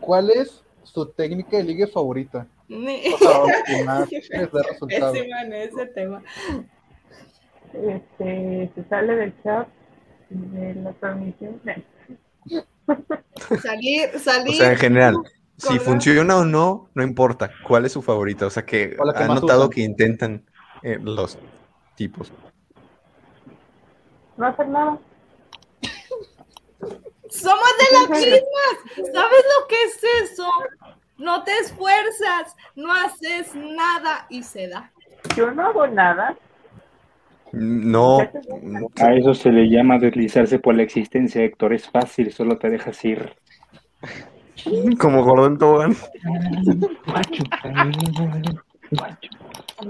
¿Cuál es su técnica de ligue favorita? Ni- O sea, que más les da resultado. Pésima en ese tema. Este, se sale del chat de la transmisión. Salir, O salir. sea, en general, si funciona o no, no importa. ¿Cuál es su favorita? O sea, que O que han más notado usan. que intentan eh, los tipos. No hacer nada. Somos de las mismas. ¿Sabes lo que es eso? No te esfuerzas, no haces nada y se da. Yo no hago nada. No. A eso se le llama deslizarse por la existencia, Héctor. Es fácil, solo te dejas ir. Como Gordon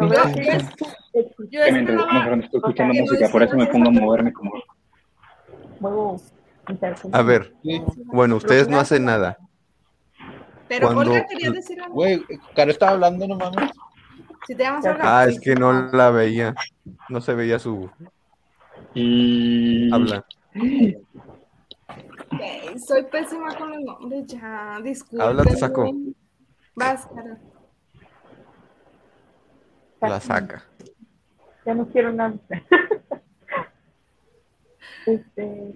veo que Yo, yo estoy escuchando no música, por eso me pongo a moverme como. A ver, bueno, ustedes no hacen nada. Pero Cuando- Olga quería decir algo. Güey, Caro estaba hablando, no mames. Si te llamas Olga. Ah, es que no la veía. No se veía su Y. habla. Soy pésima con los nombres ya. Disculpe. Habla, te saco. Vas, Caro. La saca. Ya no quiero nada. este.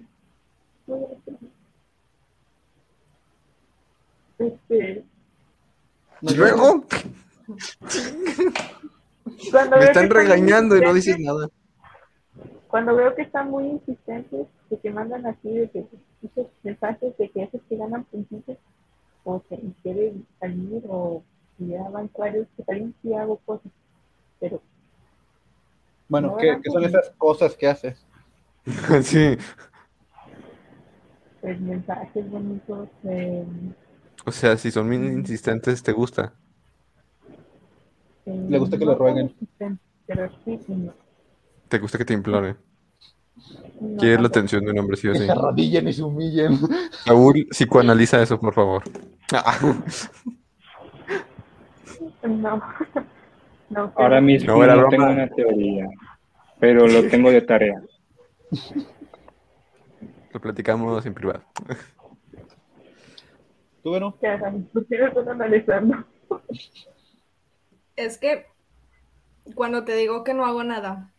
Este. Y luego Cuando me están muy regañando y no dices nada. Cuando veo que están muy insistentes, de que mandan así, de que esos mensajes de que esos que ganan puntitos, o que quieren salir, o que ya van claros, que también sí hago cosas. Pero Bueno, No, ¿qué, qué son esas cosas que haces? Sí. pues mensajes bonitos, eh, O sea, si son bien insistentes, ¿te gusta? Le gusta que lo rueguen. Pero sí, no. ¿Te gusta que te implore? No, ¿Quieres la atención de un hombre sí o Que sí? se arrodillen y se humillen. Saúl, psicoanaliza eso, por favor. Ah, No. No, Ahora mismo No, no, tengo una teoría, pero lo tengo de tarea. Lo platicamos en privado. ¿Tú, Vero? Ya, Dani, ¿por qué lo estás analizando? Es que cuando te digo que no hago nada,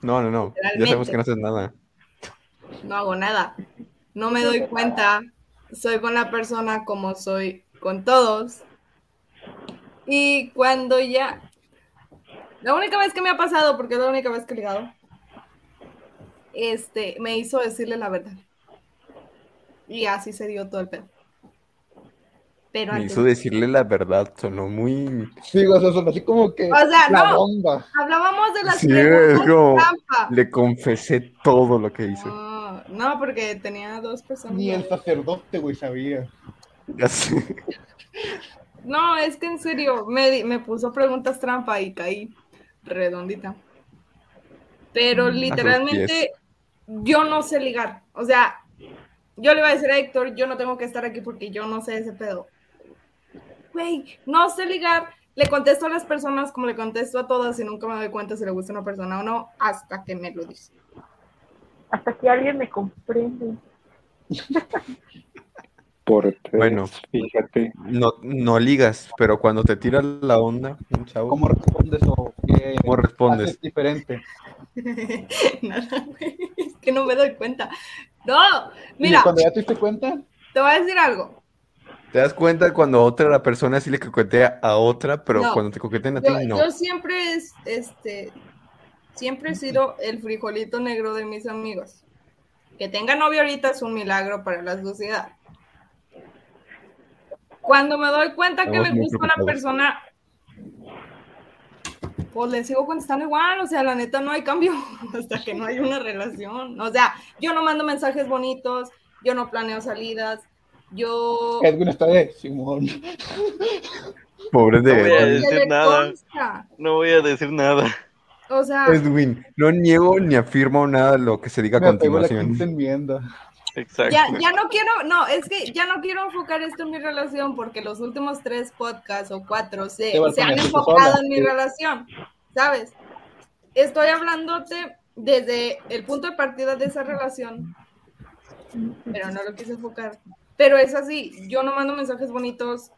No, no, no. Ya sabemos que no haces nada. no hago nada. No me doy cuenta. Soy con la persona como soy con todos. Y cuando ya... La única vez que me ha pasado, porque es la única vez que he ligado, este, me hizo decirle la verdad. Y así se dio todo el pedo. Pero Me antes- hizo decirle la verdad. Sonó muy... Sí, o sea, así como que O sea, la no. bomba. hablábamos de las Sí, preguntas es como- trampa. Le confesé todo lo que hice. No, no, porque tenía dos personas. Ni el sacerdote, güey, sabía. Ya sé. No, es que en serio, me, me puso preguntas trampa y caí redondita. Pero literalmente yo no sé ligar. O sea, yo le iba a decir a Héctor, yo no tengo que estar aquí porque yo no sé ese pedo. Güey, no sé ligar. Le contesto a las personas como le contesto a todas y nunca me doy cuenta si le gusta una persona o no hasta que me lo dice. Hasta que alguien me comprende. Por tres, Bueno. fíjate. No, no ligas, pero cuando te tiras la onda, un chavo, ¿Cómo respondes o qué ¿cómo respondes? haces diferente? Nada, güey, es que no me doy cuenta. No, Y mira, cuando ya te diste cuenta, te voy a decir algo. ¿Te das cuenta cuando otra la persona sí le coquetea a otra, pero No. cuando te coquetean a ti, no? yo siempre es, este, siempre he sido el frijolito negro de mis amigos. Que tenga novio ahorita es un milagro para la sociedad. Cuando me doy cuenta que Estamos muy gusta a una persona, pues le sigo contestando igual, o sea, la neta no hay cambio hasta que no hay una relación. O sea, yo no mando mensajes bonitos, yo no planeo salidas, yo... Edwin está de Simón. Pobre No voy a de decir ¿Qué le nada. No voy a decir nada. O sea, Edwin, no niego ni afirmo nada de lo que se diga a continuación. Exacto. Ya, ya no quiero, no, es que ya no quiero enfocar esto en mi relación porque los últimos tres podcasts o cuatro se, se han enfocado en mi relación, ¿sabes? Estoy hablándote desde el punto de partida de esa relación, pero no lo quise enfocar. Pero es así, yo no mando mensajes bonitos.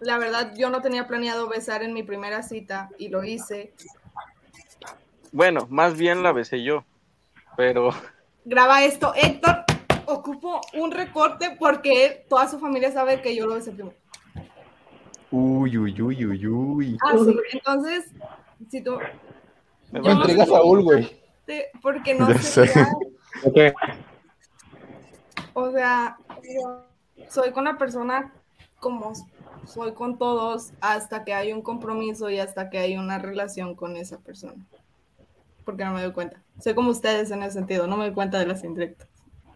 La verdad, yo no tenía planeado besar en mi primera cita y lo hice. Bueno, más bien la besé yo. Pero Graba esto, Héctor. Ocupo un recorte porque toda su familia sabe que yo lo besé primero. Uy, uy, uy, uy, uy. Ah, sí. Entonces, si tú. me Me no intriga sé Saúl, güey. Porque no Ya sé. sé. O sea, soy con la persona como soy con todos hasta que hay un compromiso y hasta que hay una relación con esa persona. Porque no me doy cuenta. Soy como ustedes en ese sentido, no me doy cuenta de las indirectas.